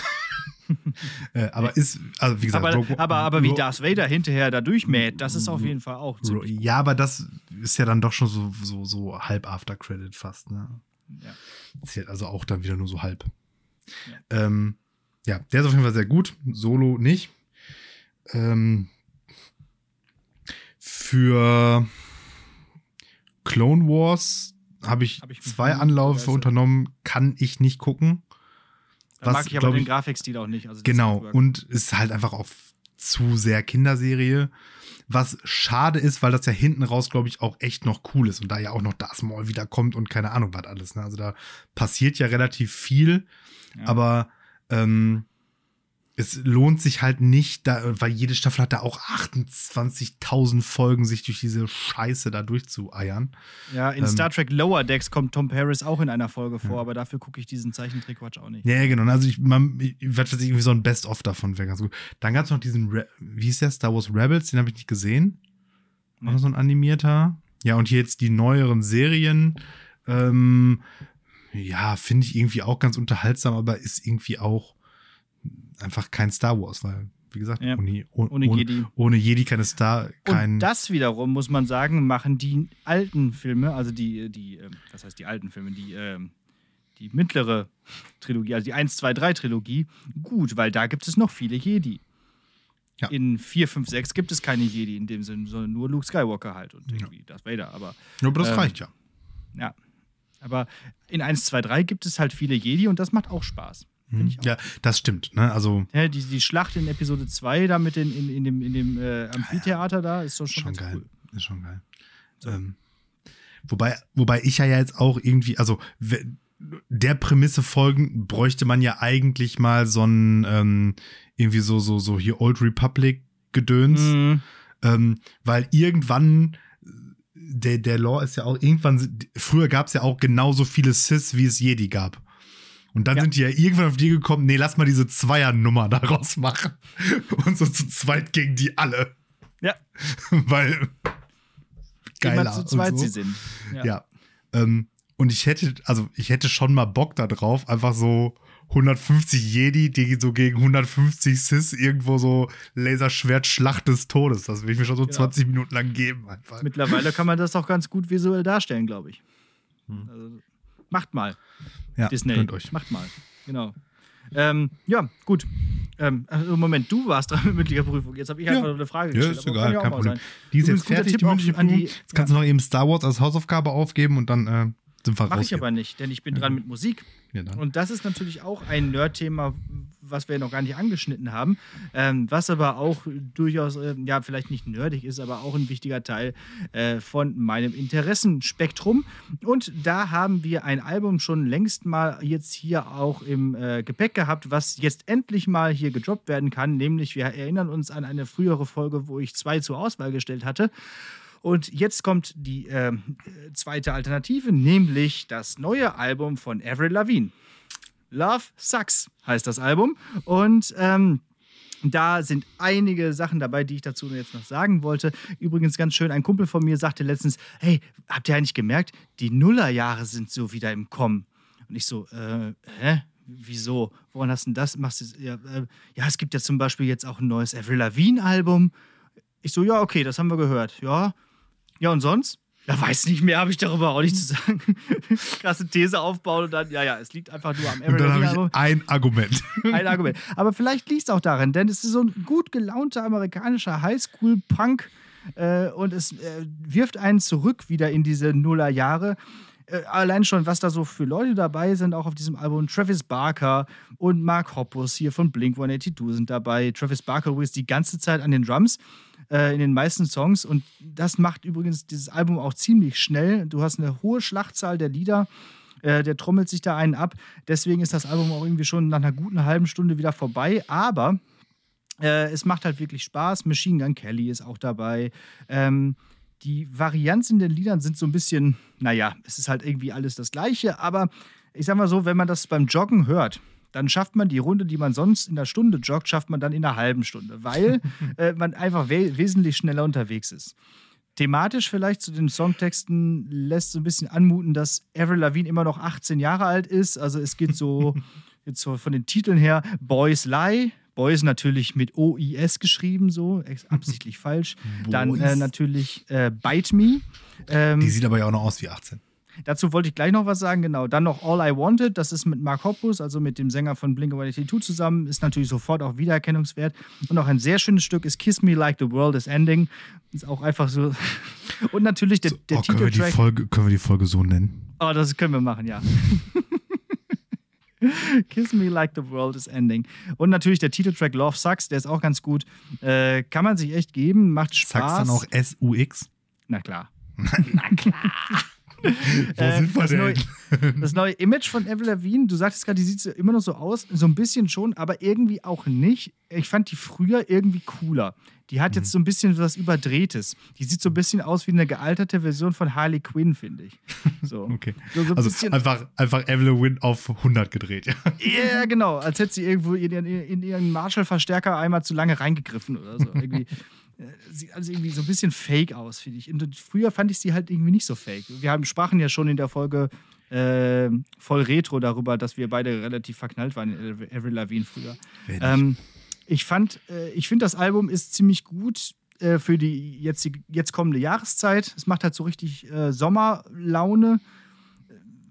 äh, aber ist, also wie gesagt, aber, Rogue, aber, aber wie Darth Vader hinterher da durchmäht, das ist auf jeden Fall auch Ja, aber das ist ja dann doch schon so, so, so halb After Credit fast, ne? Ja. Zählt also auch dann wieder nur so halb. Ja. Ähm, ja, der ist auf jeden Fall sehr gut. Solo nicht. Ähm, für Clone Wars habe ich, hab ich zwei Anläufe unternommen, kann ich nicht gucken. Da was, mag ich aber den Grafikstil auch nicht. Also genau, und ist halt einfach auch zu sehr Kinderserie. Was schade ist, weil das ja hinten raus, glaube ich, auch echt noch cool ist und da ja auch noch das Maul wieder kommt und keine Ahnung was alles. Ne? Also da passiert ja relativ viel, ja. aber ähm, es lohnt sich halt nicht, da, weil jede Staffel hat da auch 28.000 Folgen, sich durch diese Scheiße da durchzueiern. Ja, in ähm, Star Trek Lower Decks kommt Tom Paris auch in einer Folge vor, ja. aber dafür gucke ich diesen Zeichentrickquatsch auch nicht. Ja, genau. Also ich, man, ich werde irgendwie so ein Best-of davon wäre ganz gut. Dann gab es noch diesen, Re wie hieß der, Star Wars Rebels, den habe ich nicht gesehen. Nee. War so ein animierter. Ja, und hier jetzt die neueren Serien. Ähm, ja, finde ich irgendwie auch ganz unterhaltsam, aber ist irgendwie auch einfach kein Star Wars, weil, wie gesagt, ja. ohne, ohne, ohne, Jedi. ohne Jedi keine Star, kein. Und das wiederum, muss man sagen, machen die alten Filme, also die, die, ähm, was heißt die alten Filme, die, ähm, die mittlere Trilogie, also die 1, 2, 3 Trilogie, gut, weil da gibt es noch viele Jedi. Ja. In 4, 5, 6 gibt es keine Jedi in dem Sinne, sondern nur Luke Skywalker halt und irgendwie ja. Darth Vader. Aber, ja, aber das ähm, reicht ja. Ja. Aber in 1, 2, 3 gibt es halt viele Jedi und das macht auch Spaß. Mhm. Ja, das stimmt. Ne? Also ja, die, die Schlacht in Episode 2 da mit den, in, in dem, in dem äh, Amphitheater da ist doch schon, schon geil. Cool. Ist schon geil. So. Ähm, wobei, wobei ich ja jetzt auch irgendwie, also der Prämisse folgen bräuchte man ja eigentlich mal so ein ähm, irgendwie so, so, so hier Old Republic Gedöns. Mhm. Ähm, weil irgendwann der, der Law ist ja auch irgendwann, früher gab es ja auch genauso viele Sis, wie es Jedi gab. Und dann ja. sind die ja irgendwann auf die gekommen, nee, lass mal diese Zweiernummer daraus machen. Und so zu zweit gegen die alle. Ja. Weil geiler zu zweit so. sie sind. Ja. ja. Ähm, und ich hätte, also ich hätte schon mal Bock da drauf, einfach so 150 Jedi, die so gegen 150 Sis irgendwo so Laserschwert Schlacht des Todes. Das will ich mir schon so genau. 20 Minuten lang geben. Einfach. Mittlerweile kann man das auch ganz gut visuell darstellen, glaube ich. Hm. Also, macht mal. Ja, Disney. Euch. Macht mal. Genau. Ähm, ja, gut. Ähm, also Moment, du warst dran mit mündlicher Prüfung. Jetzt habe ich Ja. einfach nur eine Frage Ja, gestellt. ist aber egal, ja kein Problem. sein. Die ist Übrigens, jetzt fertig, die mündliche die- Prüfung. Jetzt kannst du noch eben Star Wars als Hausaufgabe aufgeben und dann äh, sind wir Mache ich aber nicht, denn ich bin dran mit Musik. Ja. Und das ist natürlich auch ein Nerd-Thema, was wir noch gar nicht angeschnitten haben, ähm, was aber auch durchaus, äh, ja, vielleicht nicht nerdig ist, aber auch ein wichtiger Teil äh, von meinem Interessenspektrum. Und da haben wir ein Album schon längst mal jetzt hier auch im äh, Gepäck gehabt, was jetzt endlich mal hier gedroppt werden kann. Nämlich, wir erinnern uns an eine frühere Folge, wo ich zwei zur Auswahl gestellt hatte. Und jetzt kommt die äh, zweite Alternative, nämlich das neue Album von Avril Lavigne. Love Sucks heißt das Album. Und ähm, da sind einige Sachen dabei, die ich dazu jetzt noch sagen wollte. Übrigens ganz schön, ein Kumpel von mir sagte letztens, hey, habt ihr eigentlich gemerkt, die Nullerjahre sind so wieder im Kommen. Und ich so, äh, hä? Wieso? Woran hast du denn das? Machst du, ja, äh, ja, es gibt ja zum Beispiel jetzt auch ein neues Avril Lavigne-Album. Ich so, ja, okay, das haben wir gehört. Ja, ja, und sonst? Ja, weiß nicht mehr, habe ich darüber auch nicht zu sagen. Krasse These aufbauen und dann, ja, ja, es liegt einfach nur am Und Avril dann habe ich ein Argument. Ein Argument. Aber vielleicht liegt es auch darin, denn es ist so ein gut gelaunter amerikanischer Highschool-Punk äh, und es äh, wirft einen zurück wieder in diese Nullerjahre. Äh, allein schon, was da so für Leute dabei sind, auch auf diesem Album. Travis Barker und Mark Hoppus hier von Blink 182 sind dabei. Travis Barker übrigens die ganze Zeit an den Drums äh, in den meisten Songs und das macht übrigens dieses Album auch ziemlich schnell. Du hast eine hohe Schlachtzahl der Lieder. Äh, der trommelt sich da einen ab. Deswegen ist das Album auch irgendwie schon nach einer guten halben Stunde wieder vorbei. Aber äh, es macht halt wirklich Spaß. Machine Gun Kelly ist auch dabei. Ähm, die Varianz in den Liedern sind so ein bisschen, naja, es ist halt irgendwie alles das Gleiche. Aber ich sag mal so, wenn man das beim Joggen hört, dann schafft man die Runde, die man sonst in einer Stunde joggt, schafft man dann in einer halben Stunde, weil äh, man einfach we wesentlich schneller unterwegs ist. Thematisch vielleicht zu den Songtexten lässt so ein bisschen anmuten, dass Avril Lavigne immer noch 18 Jahre alt ist. Also es geht so, jetzt so von den Titeln her, Boys Lie. Boys natürlich mit O-I-S geschrieben, so, ex- absichtlich falsch. Dann äh, natürlich äh, Bite Me. Ähm, Die sieht aber ja auch noch aus wie 18. Dazu wollte ich gleich noch was sagen, genau. Dann noch All I Wanted, das ist mit Mark Hoppus, also mit dem Sänger von Blink-182 zusammen, ist natürlich sofort auch wiedererkennungswert. Und auch ein sehr schönes Stück ist Kiss Me Like the World is Ending. Ist auch einfach so. Und natürlich der, der oh, können, wir die Titeltrack. Folge, können wir die Folge so nennen? Oh, das können wir machen, ja. Kiss Me Like the World is Ending. Und natürlich der Titeltrack Love Sucks, der ist auch ganz gut. Äh, kann man sich echt geben, macht Spaß. Sagst dann auch S-U-X? Na klar. Wo Äh, sind wir das denn? neue- Das neue Image von Avril Lavigne, du sagtest gerade, die sieht so immer noch so aus, so ein bisschen schon, aber irgendwie auch nicht. Ich fand die früher irgendwie cooler. Die hat Mhm. jetzt so ein bisschen was Überdrehtes. Die sieht so ein bisschen aus wie eine gealterte Version von Harley Quinn, finde ich. So. Okay. So, so ein Also einfach, einfach Evelyn Win auf 100 gedreht. Ja. ja, genau. Als hätte sie irgendwo in, ihren- in ihren Marshall-Verstärker einmal zu lange reingegriffen oder so. Irgendwie. äh, Sieht also irgendwie so ein bisschen fake aus, finde ich. Und früher fand ich sie halt irgendwie nicht so fake. Wir haben, sprachen ja schon in der Folge äh, voll Retro darüber, dass wir beide relativ verknallt waren in Avril Lavigne früher. Ähm, ich fand, äh, ich finde, das Album ist ziemlich gut äh, für die jetzt, jetzt kommende Jahreszeit. Es macht halt so richtig äh, Sommerlaune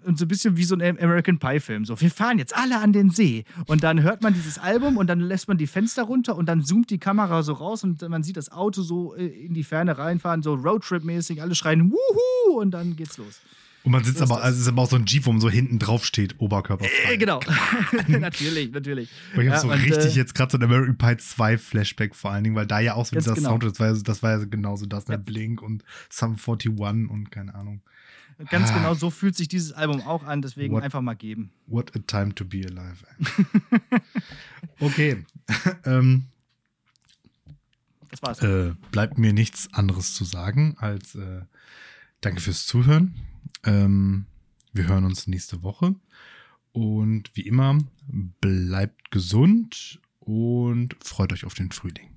und so ein bisschen wie so ein American Pie-Film. So, wir fahren jetzt alle an den See. Und dann hört man dieses Album und dann lässt man die Fenster runter und dann zoomt die Kamera so raus und man sieht das Auto so äh, in die Ferne reinfahren, so Roadtrip-mäßig, alle schreien Wuhu und dann geht's los. Und man sitzt So aber, also es ist aber auch so ein Jeep, wo man so hinten drauf steht, Oberkörper. Äh, genau. natürlich, natürlich. Ich habe Ja, so und, richtig äh, jetzt gerade so ein American Pie 2 Flashback vor allen Dingen, weil da ja auch so dieser genau. Sound, das war, ja- das war ja genauso das, ne? Ja. Blink und Sum 41 und keine Ahnung. Ganz Ah. genau so fühlt sich dieses Album auch an, deswegen What- einfach mal geben. What a time to be alive. okay. ähm, Das war's. äh, bleibt mir nichts anderes zu sagen als äh, danke fürs Zuhören. Ähm, wir hören uns nächste Woche. Und wie immer, bleibt gesund und freut euch auf den Frühling.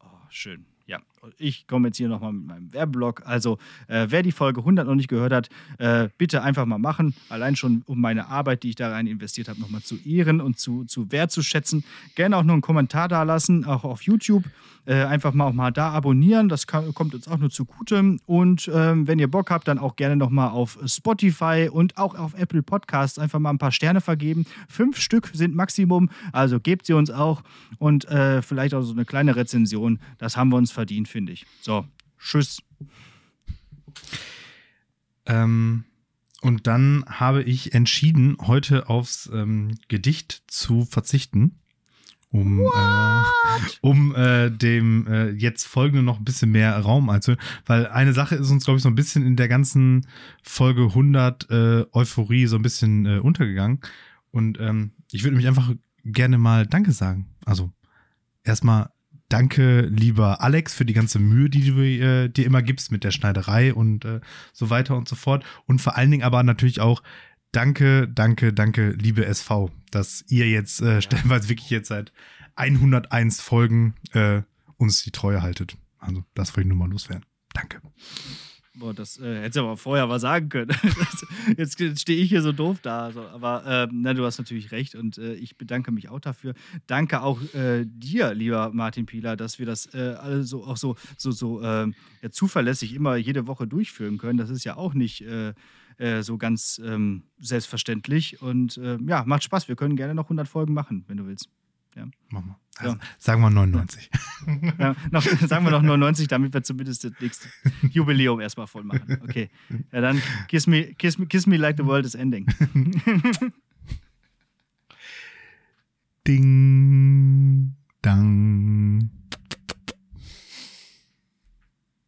Oh, schön. Ja. Ich komme jetzt hier nochmal mit meinem Werbeblock. Also, äh, wer die Folge 100 noch nicht gehört hat, äh, bitte einfach mal machen. Allein schon, um meine Arbeit, die ich da rein investiert habe, nochmal zu ehren und zu, zu wertzuschätzen. Gerne auch noch einen Kommentar da lassen, auch auf YouTube. Äh, einfach mal auch mal da abonnieren. Das kann, kommt uns auch nur zugute. Und ähm, wenn ihr Bock habt, dann auch gerne nochmal auf Spotify und auch auf Apple Podcasts einfach mal ein paar Sterne vergeben. Fünf Stück sind Maximum, also gebt sie uns auch. Und äh, vielleicht auch so eine kleine Rezension. Das haben wir uns verdient, finde ich. So, tschüss. Ähm, und dann habe ich entschieden, heute aufs ähm, Gedicht zu verzichten um, äh, um äh, dem äh, jetzt folgenden noch ein bisschen mehr Raum einzuholen. Weil eine Sache ist uns, glaube ich, so ein bisschen in der ganzen Folge 100 äh, Euphorie so ein bisschen äh, untergegangen. Und ähm, ich würde mich einfach gerne mal Danke sagen. Also erstmal danke, lieber Alex, für die ganze Mühe, die du äh, dir immer gibst mit der Schneiderei und äh, so weiter und so fort. Und vor allen Dingen aber natürlich auch danke, danke, danke, liebe SV, dass ihr jetzt äh, stellenweise wirklich jetzt seit 101 Folgen äh, uns die Treue haltet. Also, das wollte ich nur mal loswerden. Danke. Boah, das äh, hättest du aber vorher mal sagen können. jetzt, stehe ich hier so doof da. So. Aber äh, na, du hast natürlich recht und äh, ich bedanke mich auch dafür. Danke auch äh, dir, lieber Martin Pieler, dass wir das äh, alle auch so, so, so ähm, ja, zuverlässig immer jede Woche durchführen können. Das ist ja auch nicht äh, äh, so ganz ähm, selbstverständlich. Und äh, ja, macht Spaß. Wir können gerne noch 100 Folgen machen, wenn du willst. Ja. Machen wir. Also, ja. Sagen wir 99. Ja, noch, sagen wir noch 99, damit wir zumindest das nächste Jubiläum erstmal voll machen. Okay. Ja, dann kiss me, kiss me, kiss me like the world is ending. Ding, dang.